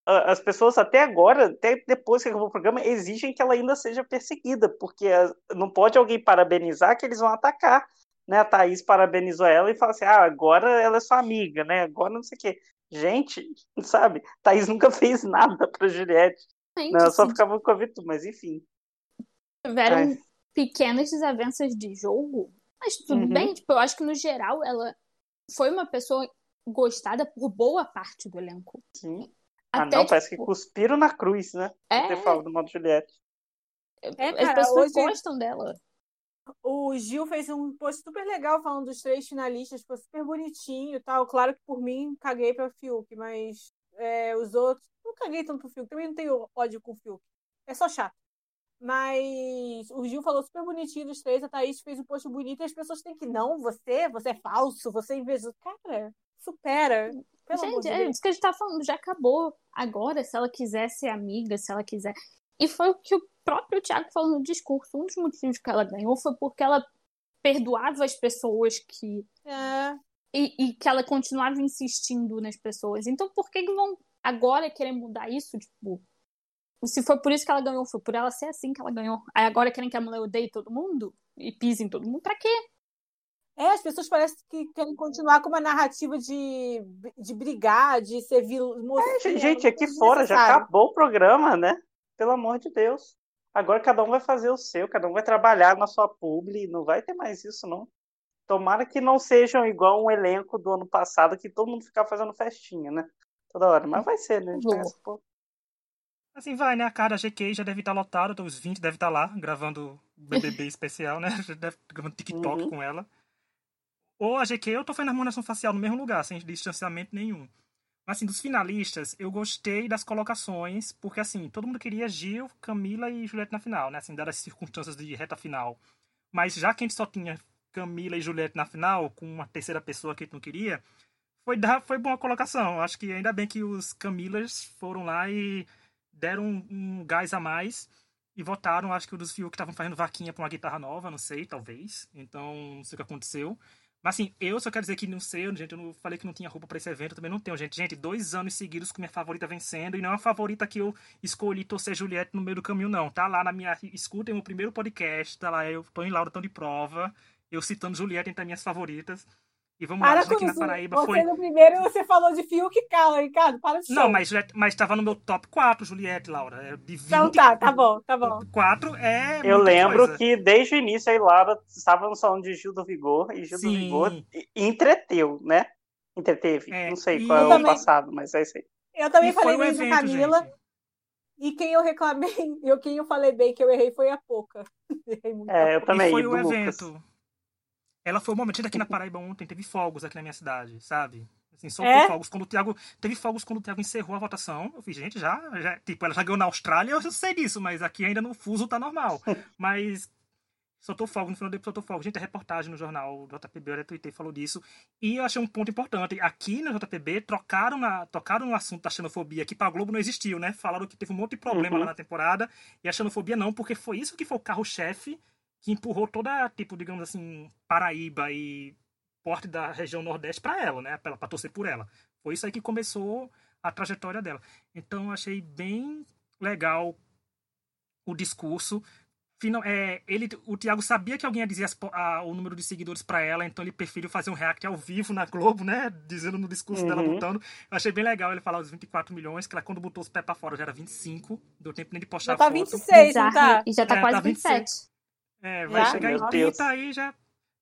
as pessoas até agora, até depois que acabou o programa, exigem que ela ainda seja perseguida, porque não pode alguém parabenizar que eles vão atacar. Né, a Thaís parabenizou ela e falou assim: ah, agora ela é sua amiga, né? Agora não sei o quê. Gente, sabe? Thaís nunca fez nada pra Juliette. Gente, não, ela só ficava com a Vitu, mas enfim. Tiveram Ai. pequenas desavenças de jogo, mas tudo uhum. bem. Tipo, eu acho que no geral ela foi uma pessoa gostada por boa parte do elenco. Sim. Ah, Até, ah, não, parece que tipo, cuspiram na cruz, né? É. Ter falado do modo Juliette. É, cara, As pessoas hoje... gostam dela. O Gil fez um post super legal falando dos três finalistas, ficou super bonitinho e tal. Claro que por mim caguei pra Fiuk, mas é, os outros. Não caguei tanto pro Fiuk, também não tenho ódio com o Fiuk. É só chato. Mas o Gil falou super bonitinho dos três, a Thaís fez um post bonito e as pessoas têm que, não, você, você é falso, você é invejoso. Cara, supera. Pelo gente, é isso que a gente tá falando, já acabou. Agora, se ela quiser ser amiga, se ela quiser. E foi o que o próprio Tiago falou no discurso. Um dos motivos que ela ganhou foi porque ela perdoava as pessoas que. É. E, e, que ela continuava insistindo nas pessoas. Então, por que, que vão agora querer mudar isso? Tipo, se foi por isso que ela ganhou, foi por ela ser assim que ela ganhou. Aí agora querem que a mulher odeie todo mundo e pise em todo mundo? Pra quê? É, as pessoas parecem que querem continuar com uma narrativa de, de brigar, de ser vil... É, gente, aqui fora já acabou o programa, né? Pelo amor de Deus. Agora cada um vai fazer o seu, cada um vai trabalhar na sua publi, não vai ter mais isso, não. Tomara que não sejam igual um elenco do ano passado, que todo mundo ficava fazendo festinha, né? Toda hora. Mas vai ser, né? Assim vai, né? A cara da GK já deve estar lotada, os 20 deve estar lá, gravando BBB *laughs* especial, né? Já deve gravando TikTok uhum. com ela. Ou a GK eu tô fazendo harmonização facial no mesmo lugar, sem distanciamento nenhum. Assim, dos finalistas, eu gostei das colocações, porque, assim, todo mundo queria Gil, Camila e Juliette na final, né? Assim, dadas as circunstâncias de reta final. Mas já que a gente só tinha Camila e Juliette na final, com uma terceira pessoa que a gente não queria, foi, foi boa colocação. Acho que ainda bem que os Camilas foram lá e deram um, um gás a mais e votaram. Acho que o dos Fiuk estavam fazendo vaquinha pra uma guitarra nova, não sei, talvez. Então, não sei o que aconteceu. Mas assim, eu só quero dizer que não sei, gente, eu não falei que não tinha roupa para esse evento, também não tenho, gente. Gente, dois anos seguidos com minha favorita vencendo, e não é uma favorita que eu escolhi torcer Juliette no meio do caminho, não. Tá lá na minha. Escutem o primeiro podcast, tá lá, eu tô em Laura, tão de prova, eu citando Juliette entre as minhas favoritas. E vamos para lá, aqui na Paraíba você foi. no primeiro você falou de Fiuk Cala, Ricardo, para de Não, mas, mas tava no meu top 4, Juliette, Laura. É de 20, então tá, tá bom, tá bom. Top 4 é. Eu lembro coisa. que desde o início a Laura estava no salão de Gil do Vigor e Gil Sim. do Vigor entreteu, né? Entreteve. É, Não sei qual é o também... passado, mas é isso aí. Eu também e falei bem de Camila. Gente. E quem eu reclamei, *laughs* eu quem eu falei bem que eu errei foi a Pouca. *laughs* é, eu também. E foi o evento. Ela foi o momento aqui na Paraíba ontem, teve fogos aqui na minha cidade, sabe? Assim, soltou é? fogos quando o Thiago. Teve fogos quando o Thiago encerrou a votação. Eu fiz, gente, já, já. Tipo, ela já ganhou na Austrália, eu sei disso, mas aqui ainda no fuso tá normal. *laughs* mas soltou fogo, no final do soltou fogo. Gente, a reportagem no jornal JPB, eu retuitei, falou disso. E eu achei um ponto importante. Aqui na JPB, trocaram, na, tocaram no assunto da xenofobia, que pra Globo não existiu, né? Falaram que teve um monte de problema uhum. lá na temporada. E a xenofobia não, porque foi isso que foi o carro-chefe que empurrou toda, tipo, digamos assim, Paraíba e porte da região Nordeste para ela, né? Para torcer por ela. Foi isso aí que começou a trajetória dela. Então, eu achei bem legal o discurso. Final, é, ele, o Thiago sabia que alguém ia dizer as, a, o número de seguidores para ela, então ele preferiu fazer um react ao vivo na Globo, né? Dizendo no discurso uhum. dela, botando. Eu achei bem legal ele falar os 24 milhões, que ela quando botou os pés pra fora já era 25. Deu tempo nem de postar já tá 26, não tá? E já tá é, quase tá 27. É, vai já? chegar Meu em 30 aí já,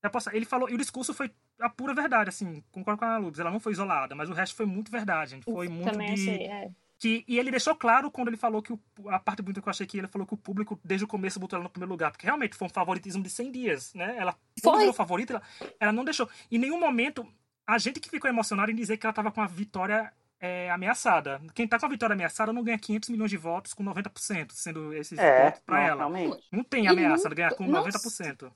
já possa... Ele falou, e o discurso foi a pura verdade, assim, concordo com a Ana Lubes, ela não foi isolada, mas o resto foi muito verdade, foi muito Também de... Achei, é. Que, e ele deixou claro quando ele falou que o, a parte bonita que eu achei que ele falou que o público desde o começo botou ela no primeiro lugar, porque realmente foi um favoritismo de 100 dias, né? Ela foi o favorito, ela, ela não deixou. Em nenhum momento a gente que ficou emocionado em dizer que ela estava com a vitória é, ameaçada. Quem tá com a vitória ameaçada não ganha 500 milhões de votos com 90%, sendo esses é, votos pra ela. Realmente. Não tem ameaça de ganhar com 90%.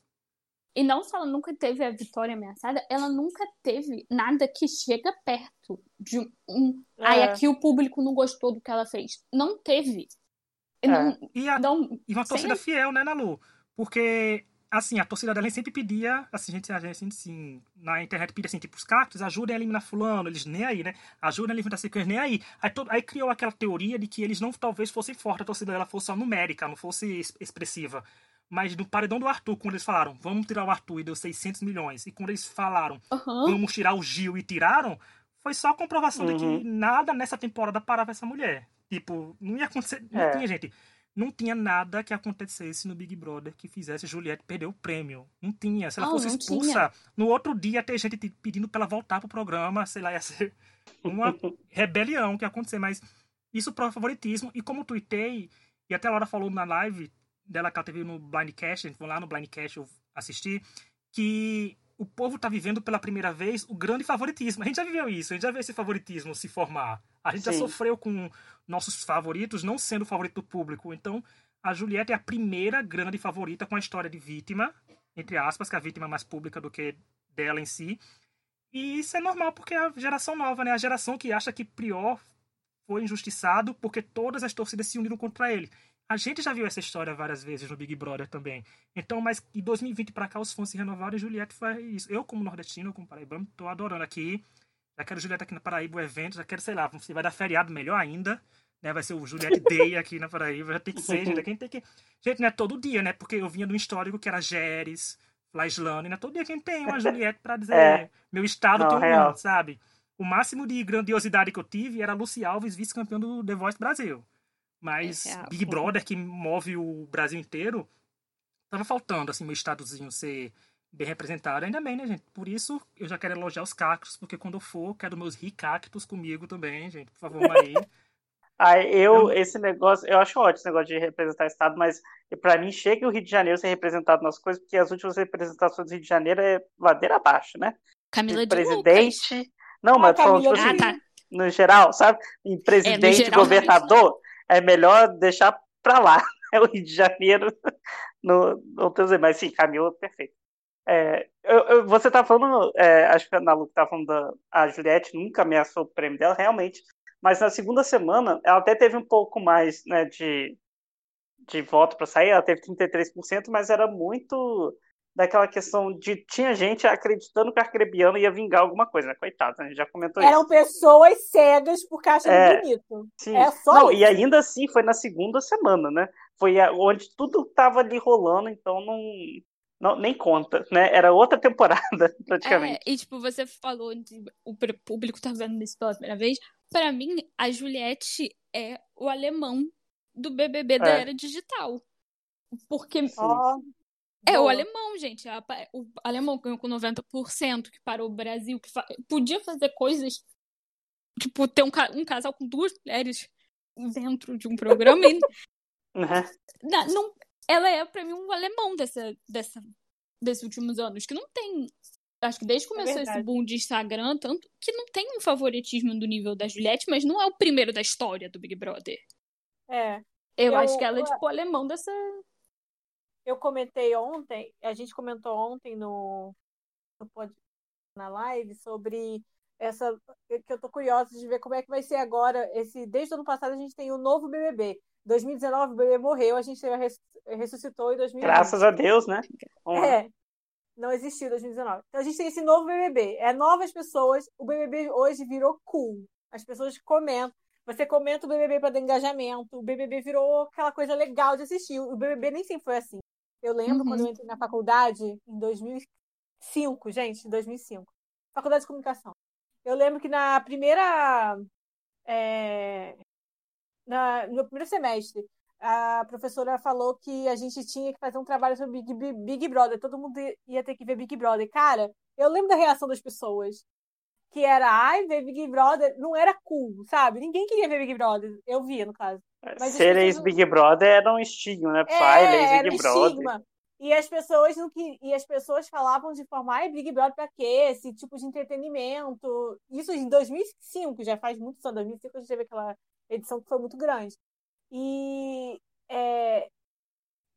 E não só ela nunca teve a vitória ameaçada, ela nunca teve nada que chega perto de um. É. Ai, aqui o público não gostou do que ela fez. Não teve. É. Não, e, a, não, e uma torcida sem... fiel, né, Nalu? Porque assim, a torcida dela sempre pedia, assim, a gente, a gente assim, na internet pedia assim, tipo, os cactos ajudem a eliminar fulano, eles nem aí, né? Ajudem a eliminar sequência, nem aí. Aí, todo, aí criou aquela teoria de que eles não talvez fossem fortes, a torcida dela fosse só numérica, não fosse expressiva. Mas no paredão do Arthur, quando eles falaram, vamos tirar o Arthur e deu 600 milhões, e quando eles falaram, uhum. vamos tirar o Gil e tiraram, foi só a comprovação uhum. de que uhum. nada nessa temporada parava essa mulher. Tipo, não ia acontecer, não é. tinha gente não tinha nada que acontecesse no Big Brother que fizesse Juliette perder o prêmio. Não tinha. Se ela oh, fosse expulsa, tinha. no outro dia ia ter gente pedindo pra ela voltar pro programa, sei lá, ia ser *laughs* uma rebelião que ia acontecer. Mas isso prova favoritismo. E como tuitei, e até a Laura falou na live dela que ela teve no Blindcast, a gente foi lá no Blindcast assistir, que o povo tá vivendo pela primeira vez o grande favoritismo. A gente já viveu isso, a gente já viu esse favoritismo se formar. A gente Sim. já sofreu com nossos favoritos não sendo o favorito do público. Então, a Juliette é a primeira grande favorita com a história de vítima, entre aspas, que a vítima é mais pública do que dela em si. E isso é normal porque é a geração nova, né? A geração que acha que Prior foi injustiçado porque todas as torcidas se uniram contra ele. A gente já viu essa história várias vezes no Big Brother também. Então, mas em 2020 para cá os fãs se renovaram e Juliette faz isso. Eu, como nordestino, como paraibano, tô adorando aqui. Já quero Juliette aqui na Paraíba, o evento. Já quero, sei lá, se vai dar feriado melhor ainda. Né? Vai ser o Juliette *laughs* Day aqui na Paraíba. Já tem que ser, gente. *laughs* Quem tem que... Gente, não é todo dia, né? Porque eu vinha de um histórico que era Geres, Flaislane. Não é todo dia quem tem uma *laughs* Juliette para dizer é. meu estado não, tem um, sabe? O máximo de grandiosidade que eu tive era Luci Alves, vice-campeão do The Voice Brasil. Mas é Big Brother, que move o Brasil inteiro, tava faltando, assim, meu estadozinho ser bem representado. Ainda bem, né, gente? Por isso, eu já quero elogiar os cactos, porque quando eu for, quero meus ricactos comigo também, gente. Por favor, aí. *laughs* Aí eu, esse negócio, eu acho ótimo esse negócio de representar Estado, mas para mim chega o Rio de Janeiro ser representado nas coisas, porque as últimas representações do Rio de Janeiro é ladeira abaixo, né? Camila de presidente. Lucas. Não, mas ah, falando, tipo assim, ah, tá. no geral, sabe? Em presidente, é, geral, governador, é melhor deixar pra lá. *laughs* É o Rio de Janeiro. No, não tenho dizer, mas sim, Camila, perfeito. É, eu, eu, você tá falando, é, acho que a Ana Lu tá falando da a Juliette nunca ameaçou o prêmio dela, realmente. Mas na segunda semana, ela até teve um pouco mais né, de, de voto para sair, ela teve 33%, mas era muito daquela questão de tinha gente acreditando que o arcrebiano ia vingar alguma coisa, né? Coitado, a gente já comentou Eram isso. pessoas cegas por achando é, bonito. Sim. É só não, isso. E ainda assim foi na segunda semana, né? Foi onde tudo tava ali rolando, então não, não nem conta, né? Era outra temporada, *laughs* praticamente. É, e tipo, você falou de o público tá vendo isso pela primeira vez. Para mim, a Juliette é o alemão do BBB da é. era digital. Porque oh. É, o alemão, gente. o alemão ganhou com 90%, que parou o Brasil, que fa podia fazer coisas. Tipo, ter um, ca um, casal com duas mulheres dentro de um programa. e... *laughs* uhum. não, não, ela é, pra mim, um alemão dessa, dessa, desses últimos anos, que não tem. Acho que desde que é começou é esse boom de Instagram, tanto que não tem um favoritismo do nível da Juliette, mas não é o primeiro da história do Big Brother. É. Eu, eu acho que ela é, tipo, o alemão dessa, eu comentei ontem, a gente comentou ontem no, no na live sobre essa que eu tô curiosa de ver como é que vai ser agora esse desde o ano passado a gente tem o novo BBB 2019 o BBB morreu a gente ressuscitou em 2020 graças a Deus né é não existiu 2019 então a gente tem esse novo BBB é novas pessoas o BBB hoje virou cool as pessoas comentam você comenta o BBB para dar engajamento o BBB virou aquela coisa legal de assistir o BBB nem sempre foi assim eu lembro uhum. quando eu uhum. entrei na faculdade, em 2005, gente, em 2005. Faculdade de Comunicação. Eu lembro que na primeira. É, na, no primeiro semestre, a professora falou que a gente tinha que fazer um trabalho sobre Big, Big Brother. Todo mundo ia ter que ver Big Brother. Cara, eu lembro da reação das pessoas. Que era, ai, ver Big Brother não era cool, sabe? Ninguém queria ver Big Brother. Eu via, no caso. Mas Ser ex-Big Brother era um estigma, né? É, Pai, ex-Big um Brother. Estigma. E as pessoas não que e as pessoas falavam de forma, ai, Big Brother pra quê? Esse tipo de entretenimento. Isso em 2005, já faz muito anos. 2005 a gente teve aquela edição que foi muito grande. E é,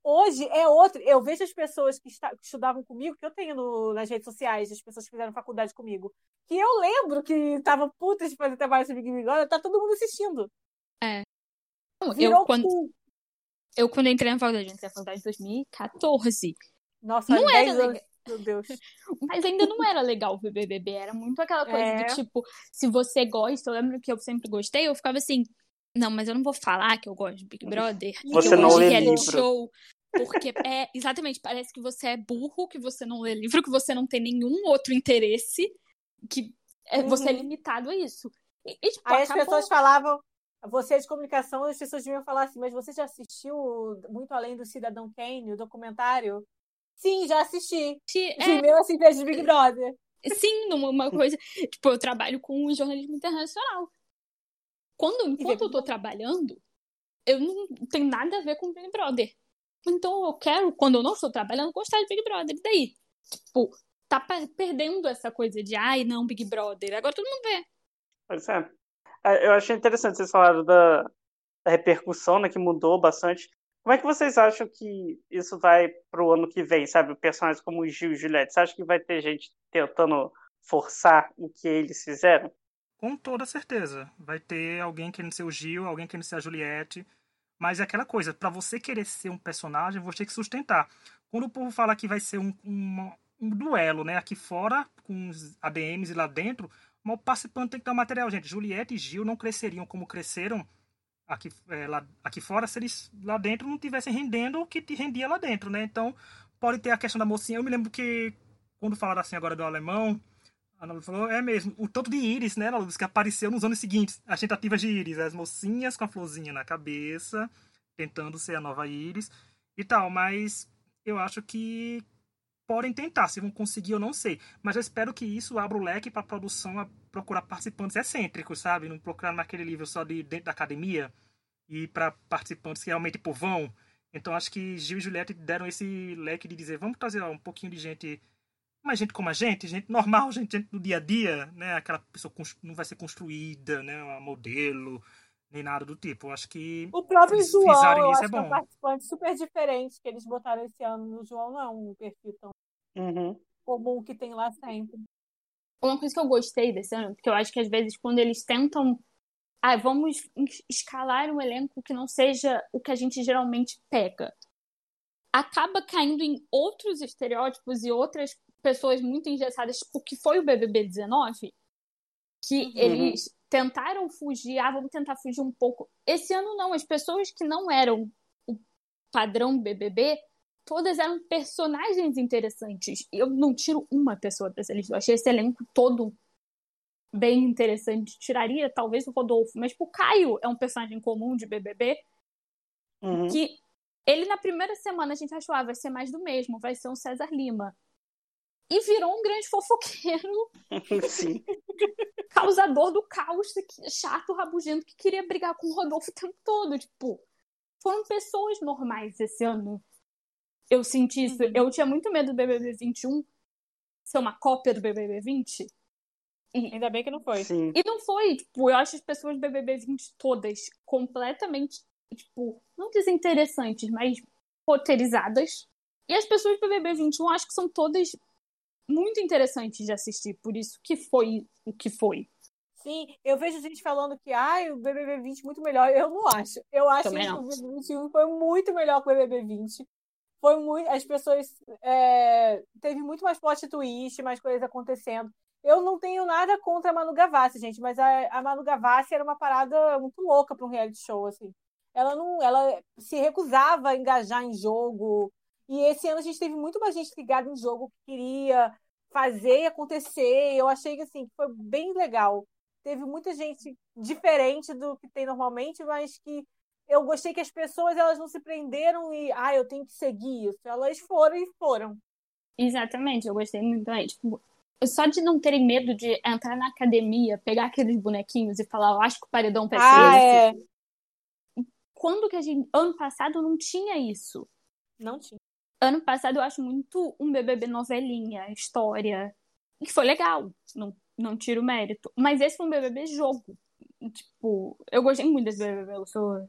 Hoje é outro. Eu vejo as pessoas que, está, que estudavam comigo, que eu tenho no, nas redes sociais, as pessoas que fizeram faculdade comigo, que eu lembro que estavam putas de fazer trabalho sobre Big Brother, tá todo mundo assistindo. É. eu, quando, eu, quando entrei na faculdade, entrei na faculdade em 2014. Nossa, não era legal. Meu Deus. *laughs* Mas ainda não era legal ver BBB. Era muito aquela coisa é. do tipo, se você gosta, eu lembro que eu sempre gostei, eu ficava assim, não, mas eu não vou falar que eu gosto de Big Brother. Você não lê livro. Show, porque é exatamente, parece que você é burro, que você não lê livro, que você não tem nenhum outro interesse, que é, você é uhum. limitado a isso. E, e, tipo, Aí acabou... as pessoas falavam, você é de comunicação, as pessoas deviam falar assim, mas você já assistiu Muito Além do Cidadão Kane, o documentário? Sim, já assisti. De, é... meu assim, de Big Brother. Sim, numa coisa. tipo, eu trabalho com jornalismo internacional. Quando, enquanto eu tô trabalhando, eu não tenho nada a ver com Big Brother. Então eu quero, quando eu não estou trabalhando, gostar de Big Brother. E daí? Tipo, tá perdendo essa coisa de ai, não, Big Brother. Agora todo mundo vê. Pois é. é eu achei interessante vocês falaram da, da repercussão, né, que mudou bastante. Como é que vocês acham que isso vai pro ano que vem, sabe? Personagens como o Gil e Juliette. Você acha que vai ter gente tentando forçar o que eles fizeram? Com toda certeza. Vai ter alguém querendo ser o Gil, alguém querendo ser a Juliette. Mas é aquela coisa, para você querer ser um personagem, você tem que sustentar. Quando o povo fala que vai ser um, um, um duelo, né? Aqui fora, com os ADMs e lá dentro, o participante tem que dar material, gente. Juliette e Gil não cresceriam como cresceram aqui, é, lá, aqui fora se eles lá dentro não tivessem rendendo o que te rendia lá dentro, né? Então, pode ter a questão da mocinha. Eu me lembro que, quando falaram assim agora do alemão, a Ana falou, é mesmo, o tanto de íris, né, Ana que apareceu nos anos seguintes, as tentativas de íris, as mocinhas com a florzinha na cabeça, tentando ser a nova íris e tal, mas eu acho que podem tentar, se vão conseguir eu não sei, mas eu espero que isso abra o leque para a produção a procurar participantes excêntricos, sabe, não procurar naquele nível só de dentro da academia e para participantes que realmente povão. Então acho que Gil e Juliette deram esse leque de dizer, vamos trazer ó, um pouquinho de gente mais gente como a gente, gente normal, gente, gente do dia a dia, né? Aquela pessoa não vai ser construída, né? Uma modelo, nem nada do tipo. Eu acho que. O próprio João, eu acho é que é um participante super diferente que eles botaram esse ano. O João não é um perfil tão uhum. comum que tem lá sempre. Uma coisa que eu gostei desse ano, porque eu acho que às vezes quando eles tentam. Ah, vamos escalar um elenco que não seja o que a gente geralmente pega. Acaba caindo em outros estereótipos e outras pessoas muito engessadas, tipo, que foi o BBB 19, que uhum. eles tentaram fugir, ah, vamos tentar fugir um pouco. Esse ano não, as pessoas que não eram o padrão BBB, todas eram personagens interessantes. Eu não tiro uma pessoa dessa lista, eu achei esse elenco todo bem interessante. Tiraria talvez o Rodolfo, mas tipo, o Caio é um personagem comum de BBB uhum. que ele na primeira semana a gente achou, ah, vai ser mais do mesmo, vai ser um César Lima e virou um grande fofoqueiro. *laughs* Sim. *laughs* Causador do caos, chato, rabugento, que queria brigar com o Rodolfo o tempo todo. Tipo, foram pessoas normais esse ano. Eu senti isso. Uhum. Eu tinha muito medo do BBB 21 ser uma cópia do BBB 20. E, Ainda bem que não foi. Sim. E não foi. Tipo, eu acho as pessoas do BBB 20 todas completamente, tipo, não desinteressantes, mas roteirizadas. E as pessoas do BBB 21 acho que são todas muito interessante de assistir, por isso que foi o que foi. Sim, eu vejo gente falando que ah, o BBB 20 muito melhor. Eu não acho. Eu acho Também que não. o BBB 21 foi muito melhor que o BBB 20. Foi muito. As pessoas. É, teve muito mais plot twist, mais coisas acontecendo. Eu não tenho nada contra a Manu Gavassi, gente, mas a, a Manu Gavassi era uma parada muito louca para um reality show, assim. Ela não. Ela se recusava a engajar em jogo. E esse ano a gente teve muito mais gente ligada em jogo que queria fazer e acontecer. Eu achei que assim, foi bem legal. Teve muita gente diferente do que tem normalmente, mas que eu gostei que as pessoas elas não se prenderam e ah, eu tenho que seguir isso. Elas foram e foram. Exatamente, eu gostei muito também. Tipo, só de não terem medo de entrar na academia, pegar aqueles bonequinhos e falar, eu acho que o paredão vai ah, esse. É. Quando que a gente. Ano passado não tinha isso. Não tinha. Ano passado eu acho muito um BBB novelinha, história, que foi legal, não, não tiro mérito. Mas esse foi um BBB jogo. Tipo, eu gostei muito desse BBB, eu sou...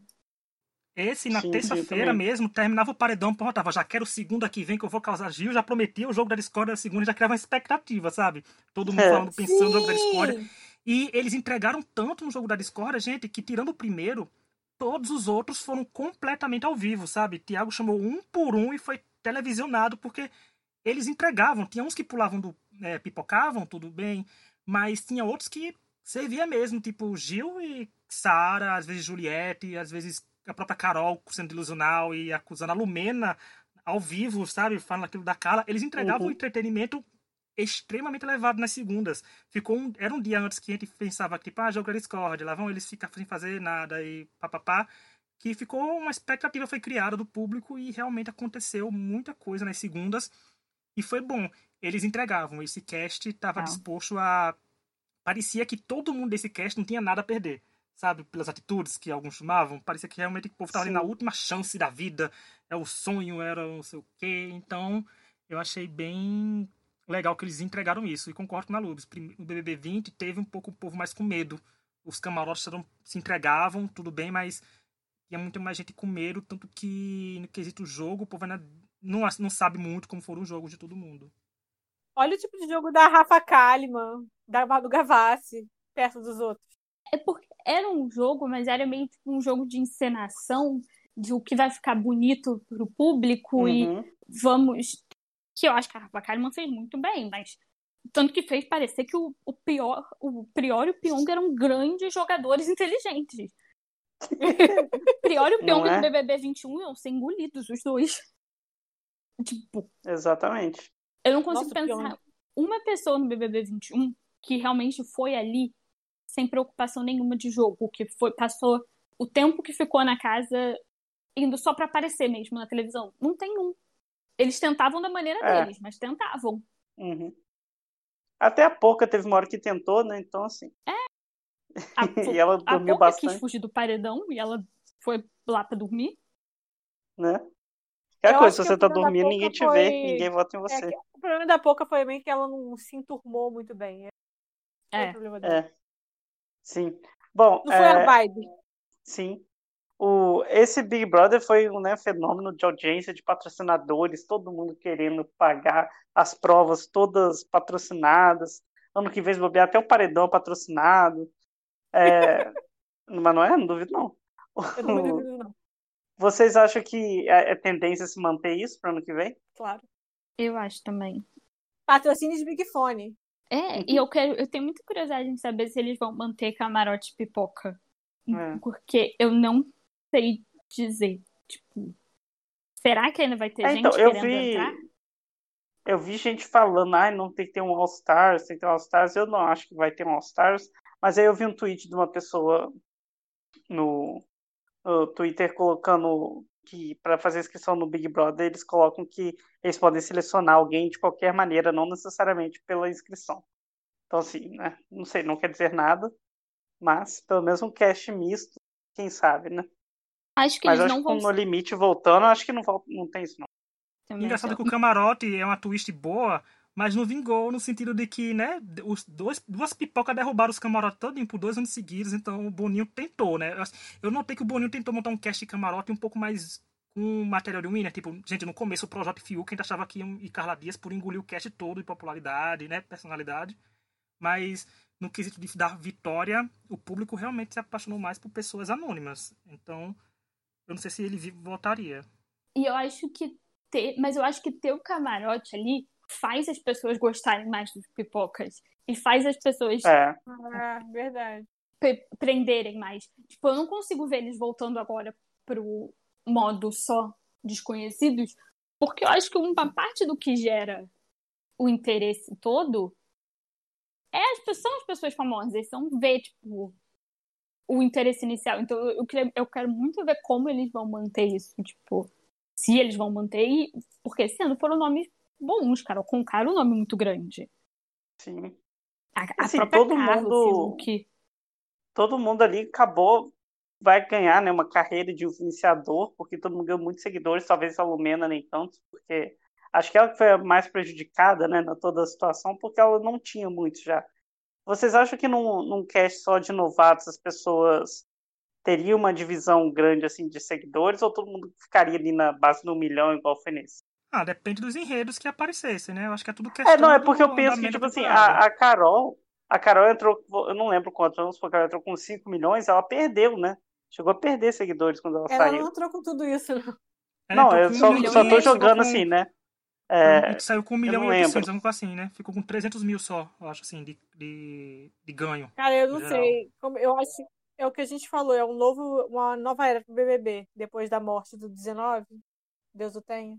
Esse, na terça-feira mesmo, terminava o paredão, pô, tava, já quero o segundo aqui, vem que eu vou causar Gil, já prometia o jogo da Discord da segunda, já criava uma expectativa, sabe? Todo mundo é. falando, pensando no jogo da Discord. E eles entregaram tanto no jogo da Discord, gente, que tirando o primeiro, todos os outros foram completamente ao vivo, sabe? Tiago chamou um por um e foi televisionado, porque eles entregavam. Tinha uns que pulavam do. É, pipocavam, tudo bem, mas tinha outros que servia mesmo, tipo Gil e Sara, às vezes Juliette, às vezes a própria Carol sendo ilusional e acusando a Lumena ao vivo, sabe? Falando aquilo da Carla. Eles entregavam uhum. um entretenimento extremamente elevado nas segundas. Ficou um, era um dia antes que a gente pensava que, tipo, ah, jogo Discord, lá vão eles ficar sem fazer nada e papapá. Que ficou uma expectativa foi criada do público e realmente aconteceu muita coisa nas segundas. E foi bom. Eles entregavam. Esse cast estava ah. disposto a. Parecia que todo mundo desse cast não tinha nada a perder sabe, pelas atitudes que alguns chamavam, parecia que realmente o povo estava ali na última chance da vida, é o sonho, era não sei o quê. Então, eu achei bem legal que eles entregaram isso. E concordo com a Lubes. No BBB 20 teve um pouco o povo mais com medo. Os camarotes se entregavam, tudo bem, mas tinha muito mais gente com medo, tanto que no quesito jogo, o povo ainda não, não sabe muito como foram os jogos de todo mundo. Olha o tipo de jogo da Rafa Kalimann, da do Gavassi, perto dos outros. É porque era um jogo, mas era meio tipo um jogo de encenação, de o que vai ficar bonito pro público uhum. e vamos. Que eu acho que a Rafa Kalimann fez muito bem, mas tanto que fez parecer que o, o, pior, o Prior e o Pyong eram grandes jogadores inteligentes. Prior e o Pyong é? no BBB 21 iam ser engolidos, os dois. Tipo. Exatamente. Eu não consigo Nossa, pensar uma pessoa no BBB 21 que realmente foi ali sem preocupação nenhuma de jogo, que foi passou o tempo que ficou na casa indo só para aparecer mesmo na televisão. Não tem um. Eles tentavam da maneira é. deles, mas tentavam. Uhum. Até a pouca teve uma hora que tentou, né? Então, assim. É. A, *laughs* e ela dormiu a bastante. quis fugir do paredão e ela foi lá pra dormir. Né? Que coisa, se você tá dormindo, ninguém te foi... vê, ninguém vota em é você. É o problema da Poca foi bem que ela não se enturmou muito bem. É. é. Sim. Bom, não foi é... a vibe. Sim. O, esse Big Brother foi um né, fenômeno de audiência, de patrocinadores, todo mundo querendo pagar as provas todas patrocinadas. Ano que vem bobear até o paredão patrocinado. É... mas não é? Não duvido, não. Eu não duvido, não. Vocês acham que é, é tendência se manter isso para ano que vem? Claro. Eu acho também. Patrocínio de Big Fone. É, e eu quero, eu tenho muita curiosidade em saber se eles vão manter camarote pipoca. É. Porque eu não sei dizer, tipo, será que ainda vai ter é, gente então, eu querendo vi, entrar? Eu vi gente falando, ah, não tem que ter um All Stars, tem que ter um All Stars. Eu não acho que vai ter um All Stars. Mas aí eu vi um tweet de uma pessoa no, no Twitter colocando que para fazer inscrição no Big Brother eles colocam que eles podem selecionar alguém de qualquer maneira, não necessariamente pela inscrição. Então assim, né? Não sei, não quer dizer nada, mas pelo menos um cast misto, quem sabe, né? Acho que mas eles acho não que vão... no limite voltando, acho que não, não tem isso não. Também Engraçado que o camarote é uma twist boa, mas não vingou no sentido de que, né, os dois, duas pipocas derrubaram os camarotes todinho por dois anos seguidos, então o Boninho tentou, né? Eu notei que o Boninho tentou montar um cast de camarote um pouco mais com material de winner, tipo, gente, no começo o Projota Fiuk, a gente achava que e Carla Dias por engolir o cast todo de popularidade, né, personalidade, mas no quesito de dar vitória, o público realmente se apaixonou mais por pessoas anônimas, então eu não sei se ele voltaria. E eu acho que ter, mas eu acho que ter o camarote ali faz as pessoas gostarem mais dos pipocas. E faz as pessoas. É. Ah, verdade. Prenderem mais. Tipo, eu não consigo ver eles voltando agora pro modo só desconhecidos, porque eu acho que uma parte do que gera o interesse todo é as pessoas, são as pessoas famosas, eles são ver, tipo, o interesse inicial. Então eu, queria, eu quero muito ver como eles vão manter isso, tipo, se eles vão manter, porque esse ano foram nomes bons, cara. O cara é um nome muito grande. Sim. A, a assim, todo Carla, mundo. Que... Todo mundo ali acabou. Vai ganhar né, uma carreira de influenciador, porque todo mundo ganhou muitos seguidores, talvez a Lumena nem tanto, porque acho que ela foi a mais prejudicada né, na toda a situação, porque ela não tinha muito já. Vocês acham que num, num cast só de novatos as pessoas teria uma divisão grande assim de seguidores ou todo mundo ficaria ali na base do milhão igual foi nesse? Ah, depende dos enredos que aparecessem, né? Eu acho que é tudo questão É, não, é porque eu penso que, tipo assim, a, a, Carol, a Carol entrou, eu não lembro quantos anos, porque ela entrou com 5 milhões, ela perdeu, né? Chegou a perder seguidores quando ela, ela saiu. Ela não entrou com tudo isso, não. não, eu só, só tô jogando com... assim, né? É, saiu com 1 milhão e 800, algo assim, né? Ficou com 300 mil só, eu acho, assim, de, de, de ganho. Cara, eu não sei. Eu acho é o que a gente falou, é um novo, uma nova era pro BBB, depois da morte do 19. Deus o tenha.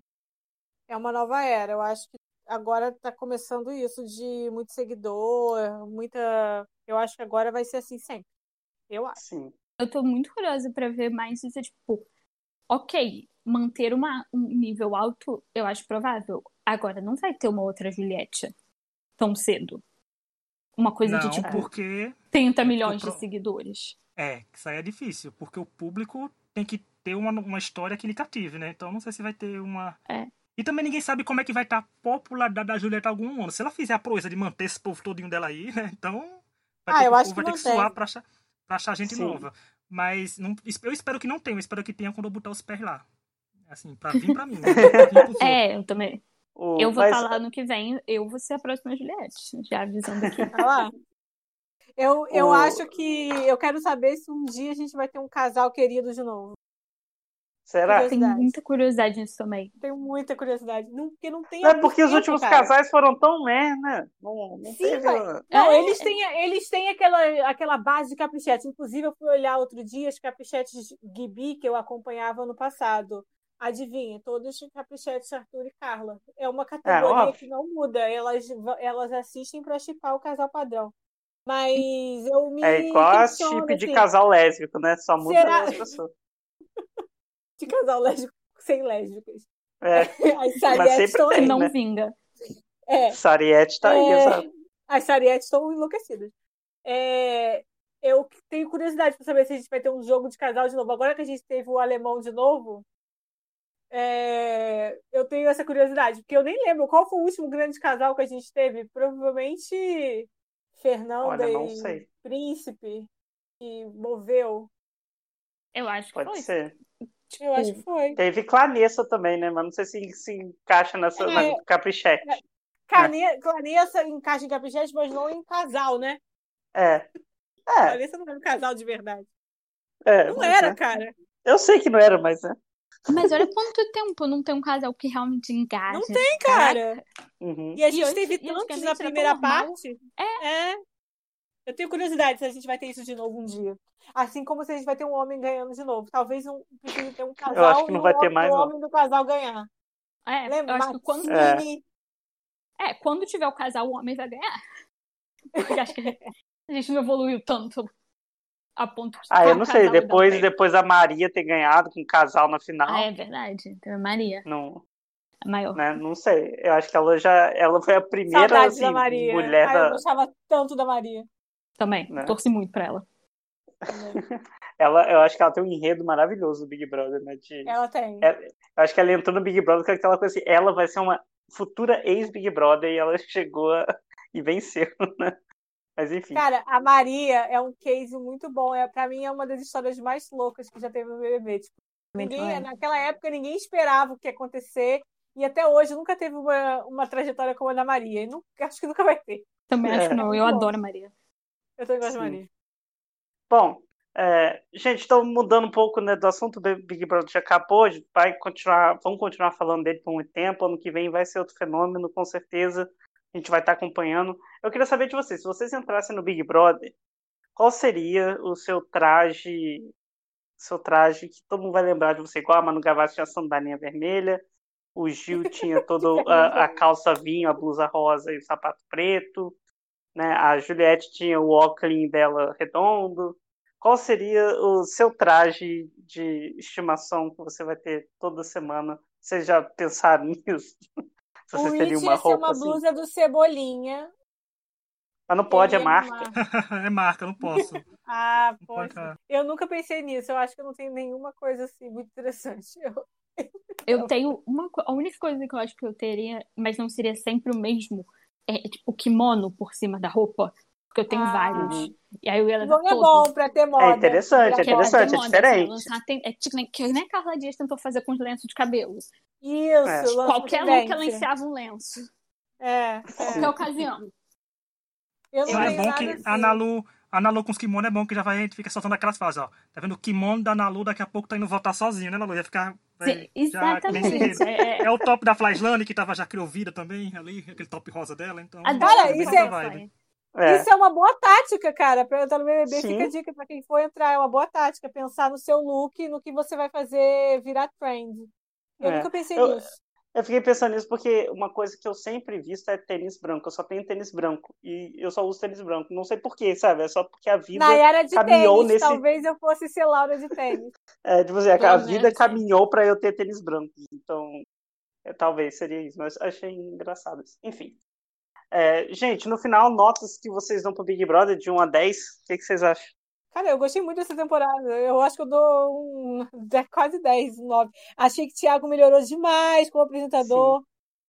É uma nova era. Eu acho que agora tá começando isso de muito seguidor, muita. Eu acho que agora vai ser assim sempre. Eu acho. Sim. Eu tô muito curiosa para ver mais isso, tipo, ok, manter uma, um nível alto, eu acho provável. Agora, não vai ter uma outra Juliette tão cedo. Uma coisa não, de tipo porque 30 milhões de seguidores. É, isso aí é difícil, porque o público tem que ter uma, uma história que lhe cative, né? Então não sei se vai ter uma. É. E também ninguém sabe como é que vai estar tá a popularidade da Julieta algum ano. Se ela fizer a proeza de manter esse povo todinho dela aí, né? Então. Vai ah, ter, eu acho que vai ter que suar pra achar, pra achar gente Sim. nova. Mas não, eu espero que não tenha, eu espero que tenha quando eu botar os pés lá. Assim, pra vir pra mim. Né? Pra *laughs* é, eu também. Oh, eu vou mas... falar ano que vem, eu vou ser a próxima Juliette. Já avisando aqui. *laughs* Olha lá. Eu, eu oh. acho que. Eu quero saber se um dia a gente vai ter um casal querido de novo. Será? Tenho muita curiosidade nisso também. Tenho muita curiosidade. Não, porque não tem. É porque os últimos cara. casais foram tão mer, né? Não, não Sim, teve... Não, é. eles têm, eles têm aquela, aquela base de caprichetes. Inclusive, eu fui olhar outro dia as caprichetes Gibi que eu acompanhava no passado. Adivinha, todos os caprichetes Arthur e Carla. É uma categoria é, que não muda. Elas, elas assistem para chipar o casal padrão. Mas eu me. É igual a chip de assim, casal lésbico, né? Só muda será... as pessoas. De casal lésbico sem lésbicas. É. *laughs* As estão aí. Não né? vinga. É. Sariete tá aí, é... exato. As Sarietes estão enlouquecidas. É... Eu tenho curiosidade para saber se a gente vai ter um jogo de casal de novo. Agora que a gente teve o alemão de novo, é... eu tenho essa curiosidade, porque eu nem lembro qual foi o último grande casal que a gente teve. Provavelmente Fernanda Olha, e Príncipe que moveu. Eu acho que Pode foi. ser. Eu acho que foi. Teve Clarissa também, né? Mas não sei se se encaixa nessa é, na Caprichete. É. Cane... Clarissa encaixa em Caprichete, mas não em casal, né? É. É. Clarissa não era um casal de verdade. É, não era, é. cara. Eu sei que não era, mas é. Mas olha quanto tempo não tem um casal que realmente engaja. Não tem, cara. Uhum. E a gente e teve tantos na primeira parte. É. é. Eu tenho curiosidade se a gente vai ter isso de novo um dia. Assim como se a gente vai ter um homem ganhando de novo. Talvez um, ter um casal eu acho que não vai ter mais, o homem do casal ganhar. É, Lembra? Eu acho que quando... É. é. quando tiver o casal, o homem vai ganhar. Porque acho que a gente não evoluiu tanto a ponto de Ah, eu não sei. Depois, depois a Maria ter ganhado com o casal na final. Ah, é verdade. A Maria. Não. A maior. Né? Não sei. Eu acho que ela já. Ela foi a primeira assim, da Maria. mulher Ai, da. Eu gostava tanto da Maria. Também. Né? Torci muito pra ela. *laughs* ela, eu acho que ela tem um enredo maravilhoso do Big Brother, né? De, ela tem. É, eu acho que ela entrou no Big Brother com aquela coisa assim, ela vai ser uma futura ex-Big Brother e ela *laughs* chegou a... e venceu, né? Mas enfim. Cara, a Maria é um case muito bom. É, pra mim é uma das histórias mais loucas que já teve no BBB. Tipo, ninguém, naquela época ninguém esperava o que ia acontecer. E até hoje nunca teve uma, uma trajetória como a da Maria. E não, acho que nunca vai ter. Também é. acho que não. Eu adoro a Maria. Eu também gosto de. Bom, é, gente, estamos mudando um pouco né, do assunto. Do Big Brother já acabou, vai continuar, vamos continuar falando dele por muito tempo, ano que vem vai ser outro fenômeno, com certeza. A gente vai estar acompanhando. Eu queria saber de vocês, se vocês entrassem no Big Brother, qual seria o seu traje, seu traje que todo mundo vai lembrar de você, igual a Manu Gavassi tinha a sandalinha vermelha, o Gil tinha toda *laughs* a, a, calça vinho, a blusa rosa e o sapato preto, né? A Juliette tinha o óculos dela redondo. Qual seria o seu traje de estimação que você vai ter toda semana? Vocês já pensaram *laughs* nisso? Se você teria uma roupa ser uma assim? blusa do Cebolinha. Mas não pode, é marca. *laughs* é marca, não posso. *laughs* ah, poxa. Eu nunca pensei nisso. Eu acho que eu não tenho nenhuma coisa assim muito interessante. Eu, eu tenho uma a única coisa que eu acho que eu teria, mas não seria sempre o mesmo, é tipo o kimono por cima da roupa, Porque eu tenho ah. vários. E aí eu ia levar é bom pra ter moda. É interessante, é interessante, é diferente. Lançar, tem, é tipo que nem a Carla Dias tentou fazer com os lenços de cabelo. Isso, é. Qualquer look ela enfiava um lenço. É. Qualquer é. ocasião. Eu não é bom que assim. a Nalu, a Nalu com os kimono é bom que já vai, a gente fica soltando aquelas fases, ó. Tá vendo? O kimono da Nalu daqui a pouco tá indo voltar sozinho, né, Nalu? Ia ficar. Sim, exatamente. Já, é, é, o top da Flyslane, que tava já criou vida também, ali, aquele top rosa dela, então. Adoro, isso é, é. Isso é uma boa tática, cara. Pra entrar no BBB, Sim. fica a dica pra quem for entrar. É uma boa tática. Pensar no seu look, no que você vai fazer virar trend. Eu é. nunca pensei eu, nisso. Eu fiquei pensando nisso porque uma coisa que eu sempre visto é tênis branco. Eu só tenho tênis branco. E eu só uso tênis branco. Não sei porquê, sabe? É só porque a vida Na de caminhou tênis, nesse. Talvez eu fosse ser Laura de tênis. *laughs* é, tipo assim, a, vida caminhou para eu ter tênis brancos. Então, é, talvez seria isso. Mas achei engraçado isso. Enfim. É, gente, no final, notas que vocês dão pro Big Brother de 1 a 10, o que, que vocês acham? Cara, eu gostei muito dessa temporada. Eu acho que eu dou um, quase 10, 9. Achei que o Thiago melhorou demais como apresentador. Sim.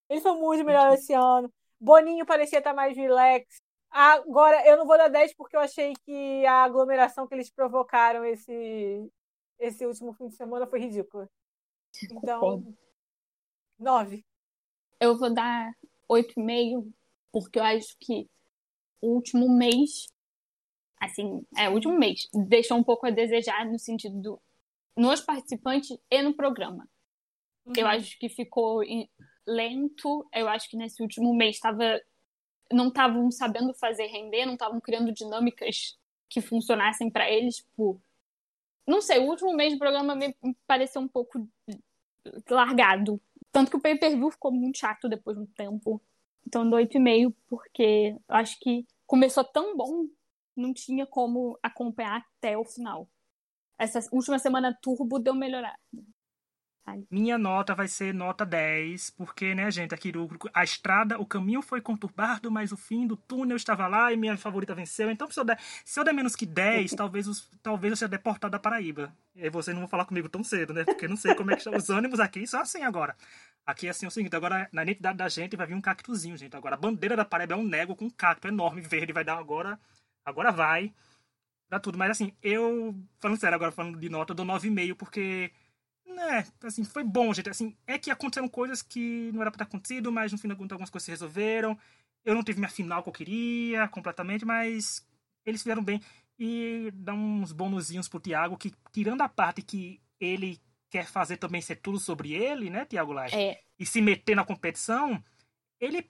Ele foi muito melhor esse ano. Boninho parecia estar mais relax. Agora, eu não vou dar 10 porque eu achei que a aglomeração que eles provocaram esse, esse último fim de semana foi ridícula. Então, 9. Eu vou dar 8,5 porque eu acho que o último mês, assim, é, o último mês, deixou um pouco a desejar no sentido do, nos participantes e no programa. Uhum. Eu acho que ficou lento, eu acho que nesse último mês estava não estavam sabendo fazer render, não estavam criando dinâmicas que funcionassem para eles, tipo, não sei, o último mês do programa me pareceu um pouco largado. Tanto que o pay-per-view ficou muito chato depois de um tempo. Então dou 8,5, porque eu acho que começou tão bom, não tinha como acompanhar até o final. Essa última semana turbo deu melhorar. Minha nota vai ser nota 10, porque, né, gente, aqui a estrada, o caminho foi conturbado, mas o fim do túnel estava lá e minha favorita venceu. Então, se eu der, se eu der menos que 10, *laughs* talvez, os, talvez eu seja deportado da Paraíba. E vocês não vão falar comigo tão cedo, né? Porque eu não sei como é que estão os ânimos aqui, só assim agora. Aqui é assim é o seguinte, agora na identidade da gente vai vir um cactuzinho, gente. Agora a bandeira da Paraíba é um nego com um cacto enorme, verde, vai dar agora. Agora vai. Pra tudo. Mas assim, eu. Falando sério, agora falando de nota, eu dou 9,5, porque. Né, assim, foi bom, gente. Assim, é que aconteceram coisas que não era pra ter acontecido, mas no fim da conta algumas coisas se resolveram. Eu não tive minha final que eu queria completamente, mas eles fizeram bem. E dá uns bonuzinhos pro Thiago, que tirando a parte que ele quer fazer também ser tudo sobre ele, né, Tiago Laje? É. E se meter na competição, ele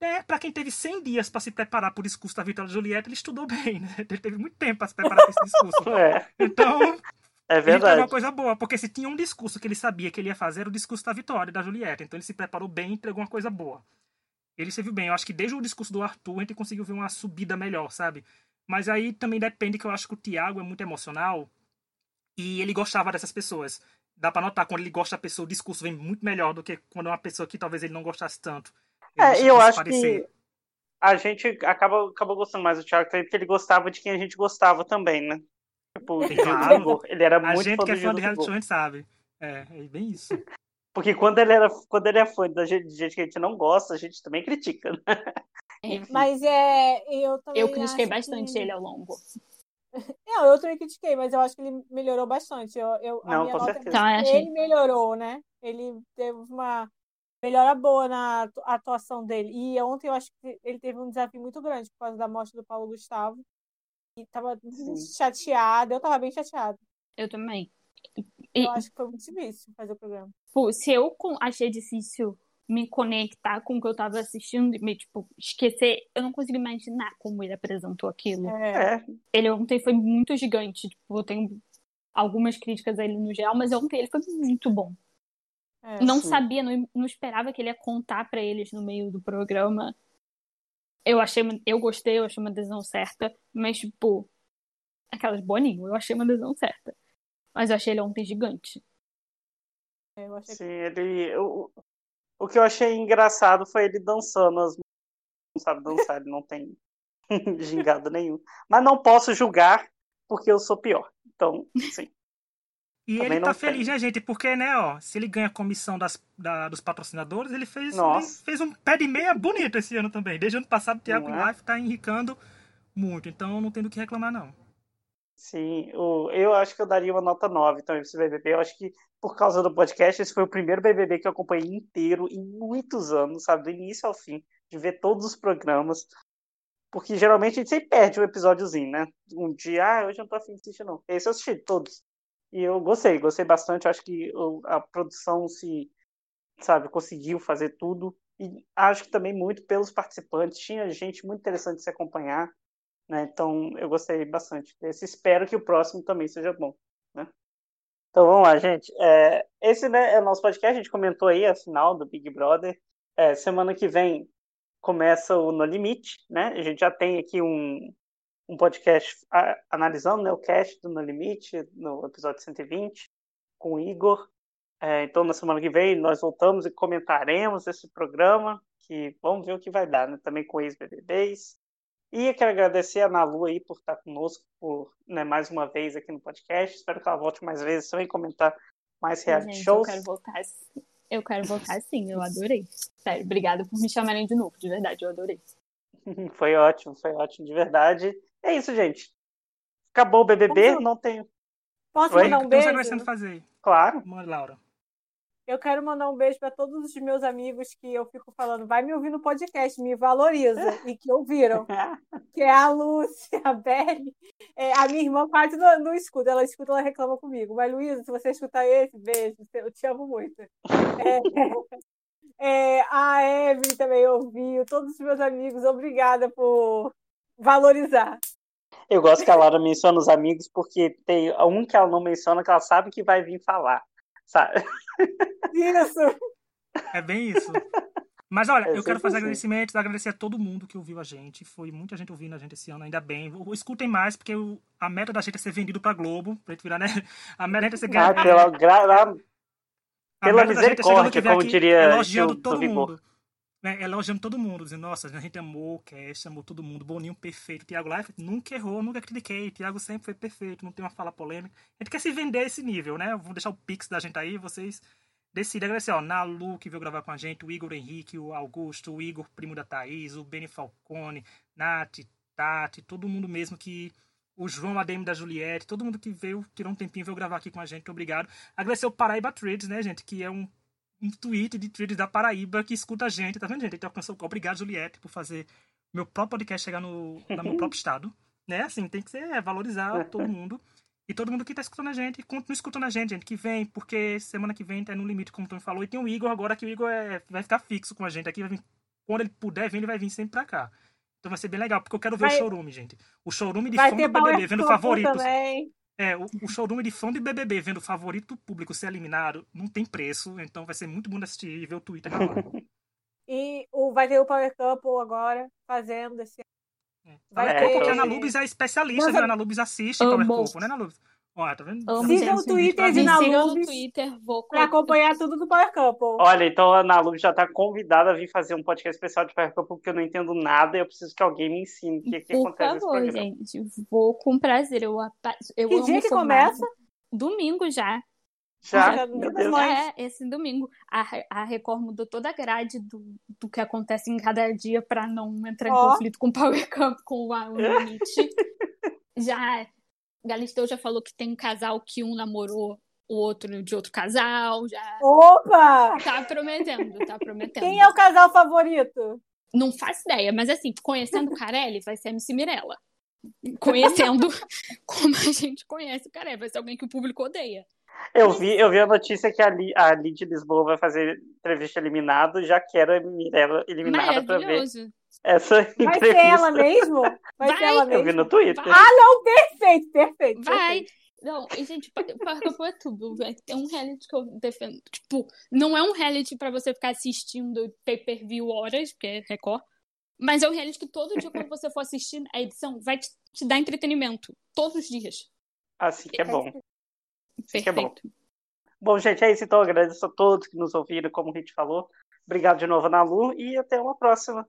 é, para quem teve 100 dias para se preparar para o discurso da Vitória Julieta, ele estudou bem, né? *laughs* Ele teve muito tempo para se preparar para esse discurso. *laughs* é. Então, é verdade. Ele uma coisa boa, porque se tinha um discurso que ele sabia que ele ia fazer, era o discurso da Vitória, da Julieta. Então ele se preparou bem e entregou uma coisa boa. Ele se viu bem. Eu acho que desde o discurso do Arthur a gente conseguiu ver uma subida melhor, sabe? Mas aí também depende que eu acho que o Tiago é muito emocional e ele gostava dessas pessoas dá para notar quando ele gosta da pessoa, o discurso vem muito melhor do que quando é uma pessoa que talvez ele não gostasse tanto. É, e eu acho parecer. que a gente acaba, acaba gostando mais do Thiago porque ele gostava de quem a gente gostava também, né? Tipo, claro, ele era muito A gente que é fã de reality show, a gente sabe. É, é bem isso. Porque quando ele, era, quando ele é fã da gente, de gente que a gente não gosta, a gente também critica, né? É, mas é. Eu também. Eu critiquei bastante que... ele ao longo. *laughs* Não, eu também critiquei, mas eu acho que ele melhorou bastante. Eu, eu, Não, a minha com nota certeza. É que ele melhorou, né? Ele teve uma melhora boa na atuação dele. E ontem eu acho que ele teve um desafio muito grande por causa da morte do Paulo Gustavo. E tava Sim. chateada. Eu tava bem chateada. Eu também. E... Eu acho que foi muito difícil fazer o programa. Pô, se eu achei difícil me conectar com o que eu tava assistindo e me, tipo, esquecer. Eu não consigo imaginar como ele apresentou aquilo. É. Ele ontem foi muito gigante. Tipo, eu tenho algumas críticas a ele no geral, mas ontem ele foi muito bom. É, não sim. sabia, não, não esperava que ele ia contar para eles no meio do programa. Eu achei, eu gostei, eu achei uma decisão certa, mas tipo, aquelas boninho, eu achei uma decisão certa. Mas eu achei ele ontem gigante. É, eu achei Sim, ele. Eu, o que eu achei engraçado foi ele dançando. As... Não sabe dançar, ele não tem *laughs* gingado nenhum. Mas não posso julgar porque eu sou pior. Então, sim. E Também ele tá feliz, né, gente? Porque, né, ó, se ele ganha a comissão das, da, dos patrocinadores, ele fez, ele fez um pé de meia bonito esse ano também. Desde o ano passado, o Thiago é? Life tá enricando muito. Então não tem do que reclamar, não. Sim, o, eu acho que eu daria uma nota 9 também para esse BBB. Eu acho que por causa do podcast, esse foi o primeiro BBB que eu acompanhei inteiro em muitos anos, sabe? Do início ao fim, de ver todos os programas. Porque geralmente a gente sempre perde um episódiozinho, né? Um dia, ah, hoje eu não tô afim de assistir, não. Esse eu assisti todos. E eu gostei, gostei bastante. Acho que a produção se, sabe, conseguiu fazer tudo. E acho que também muito pelos participantes. Tinha gente muito interessante de se acompanhar. Né? Então eu gostei bastante desse. Espero que o próximo também seja bom. Né? Então vamos lá, gente. É, esse né, é o nosso podcast. A gente comentou aí a final do Big Brother. É, semana que vem começa o No Limite, né? A gente já tem aqui um, um podcast analisando né, o cast do No Limite, no episódio 120, com o Igor. É, então, na semana que vem, nós voltamos e comentaremos esse programa, que vamos ver o que vai dar, né? Também com ex-BBBs. E eu quero agradecer a Nalu aí por estar conosco por, né, mais uma vez aqui no podcast. Espero que ela volte mais vezes também comentar mais reality Gente, shows. Eu quero voltar, eu quero voltar sim, eu adorei. Sério, obrigada por me chamarem de novo, de verdade, eu adorei. *laughs* foi ótimo, foi ótimo, de verdade. É isso, gente. Acabou o BBB, Posso... não tenho. Posso Oi? mandar um beijo? O que você vai fazer? Claro. Manda, Laura. Eu quero mandar um beijo para todos os meus amigos que eu fico falando, vai me ouvir no podcast, me valoriza, *laughs* e que ouviram. que é a Lúcia, a Belle. É, a minha irmã quase não, não, escuta, ela escuta, ela reclama comigo. Mas, Luísa, se você escutar esse, beijo, eu te amo muito. *laughs* É, é, a Eve também ouviu, todos os meus amigos, obrigada por valorizar. Eu gosto que a Laura menciona os amigos, porque tem um que ela não menciona que ela sabe que vai vir falar. Sabe? Isso! É bem isso. Mas olha, é eu quero fazer agradecimentos, agradecer a todo mundo que ouviu a gente. Foi muita gente ouvindo a gente esse ano, ainda bem. Escutem mais, porque a meta da gente é ser vendido pra Globo, pra gente virar, né? A meta é ser ganhar. Ah, pela, gra... pela misericórdia, é como diria. Elogiando todo mundo né, elogiando todo mundo, dizendo, nossa, a gente amou o cast, amou todo mundo, Boninho perfeito, Thiago Life nunca errou, nunca critiquei, Thiago sempre foi perfeito, não tem uma fala polêmica. A gente quer se vender esse nível, né? vou deixar o pix da gente aí, vocês decidem. Agradecer, ó, Nalu, que veio gravar com a gente, o Igor Henrique, o Augusto, o Igor, primo da Thaís, o Beni Falcone, Nath, Tati, todo mundo mesmo que o João ADM da Juliette, todo mundo que veio, tirou um tempinho, veio gravar aqui com a gente, obrigado. Agradecer o Paraíba Trades, né, gente, que é um um tweet de traders da Paraíba que escuta a gente, tá vendo, gente? Então, alcançou. Obrigado, Juliette, por fazer meu próprio podcast chegar no, no meu próprio estado. Né? Assim, tem que ser é, valorizar todo *laughs* mundo. E todo mundo que tá escutando a gente, continua escutando a gente, gente, que vem, porque semana que vem tá no limite, como o Tony falou. E tem o Igor agora, que o Igor é, vai ficar fixo com a gente aqui. Vir, quando ele puder vir, ele vai vir sempre pra cá. Então vai ser bem legal, porque eu quero ver vai, o showroom, gente. O showroom de fã do BBB, vendo favoritos. Também. É, o, o showroom de fã de BBB vendo o favorito público ser eliminado não tem preço, então vai ser muito bom de assistir e ver o Twitter na hora. *laughs* e o, vai ter o Power Couple agora fazendo esse. É. Vai é, ter... Porque a Ana Lubes é especialista, Nossa, viu? A Ana Lubes assiste Power Couple, né, Ana Lubes? Olha, tá vendo? Siga o Twitter de Nalubes para acompanhar tudo do Power Couple. Olha, então a Nalubes já está convidada a vir fazer um podcast especial de Power Couple, porque eu não entendo nada e eu preciso que alguém me ensine o que, que Por acontece favor, gente. Vou com prazer. Eu, eu que dia que começa? Domingo já. Já? já meu Deus. É, esse domingo. A, a Record mudou toda a grade do, do que acontece em cada dia para não entrar oh. em conflito com o Power Couple, com o limite. *laughs* já Galisteu já falou que tem um casal que um namorou o outro de outro casal, já. Opa! Tá prometendo, tá prometendo. Quem é o casal favorito? Não faço ideia, mas assim, conhecendo o Carelli, vai ser MC Mirella. Conhecendo *laughs* como a gente conhece o Carelli, vai ser alguém que o público odeia. Eu vi, eu vi a notícia que a, Li, a Lid Lisboa vai fazer entrevista eliminado, já quero a Mirella eliminada pra ver essa entrevista. Vai ser ela mesmo? Vai, vai. ser ela mesmo? Eu vi no Twitter. Vai. Ah, não, perfeito, perfeito. Vai. Perfeito. Não, e, gente, Parkour é tudo. É um reality que eu defendo. Tipo, não é um reality pra você ficar assistindo pay-per-view horas, porque é Record. Mas é um reality que todo dia, quando você for assistir a edição, vai te, te dar entretenimento. Todos os dias. Assim que é bom. Perfeito. Assim que é bom. Bom, gente, é isso. Então, agradeço a todos que nos ouviram, como a gente falou. Obrigado de novo, Nalu, e até uma próxima.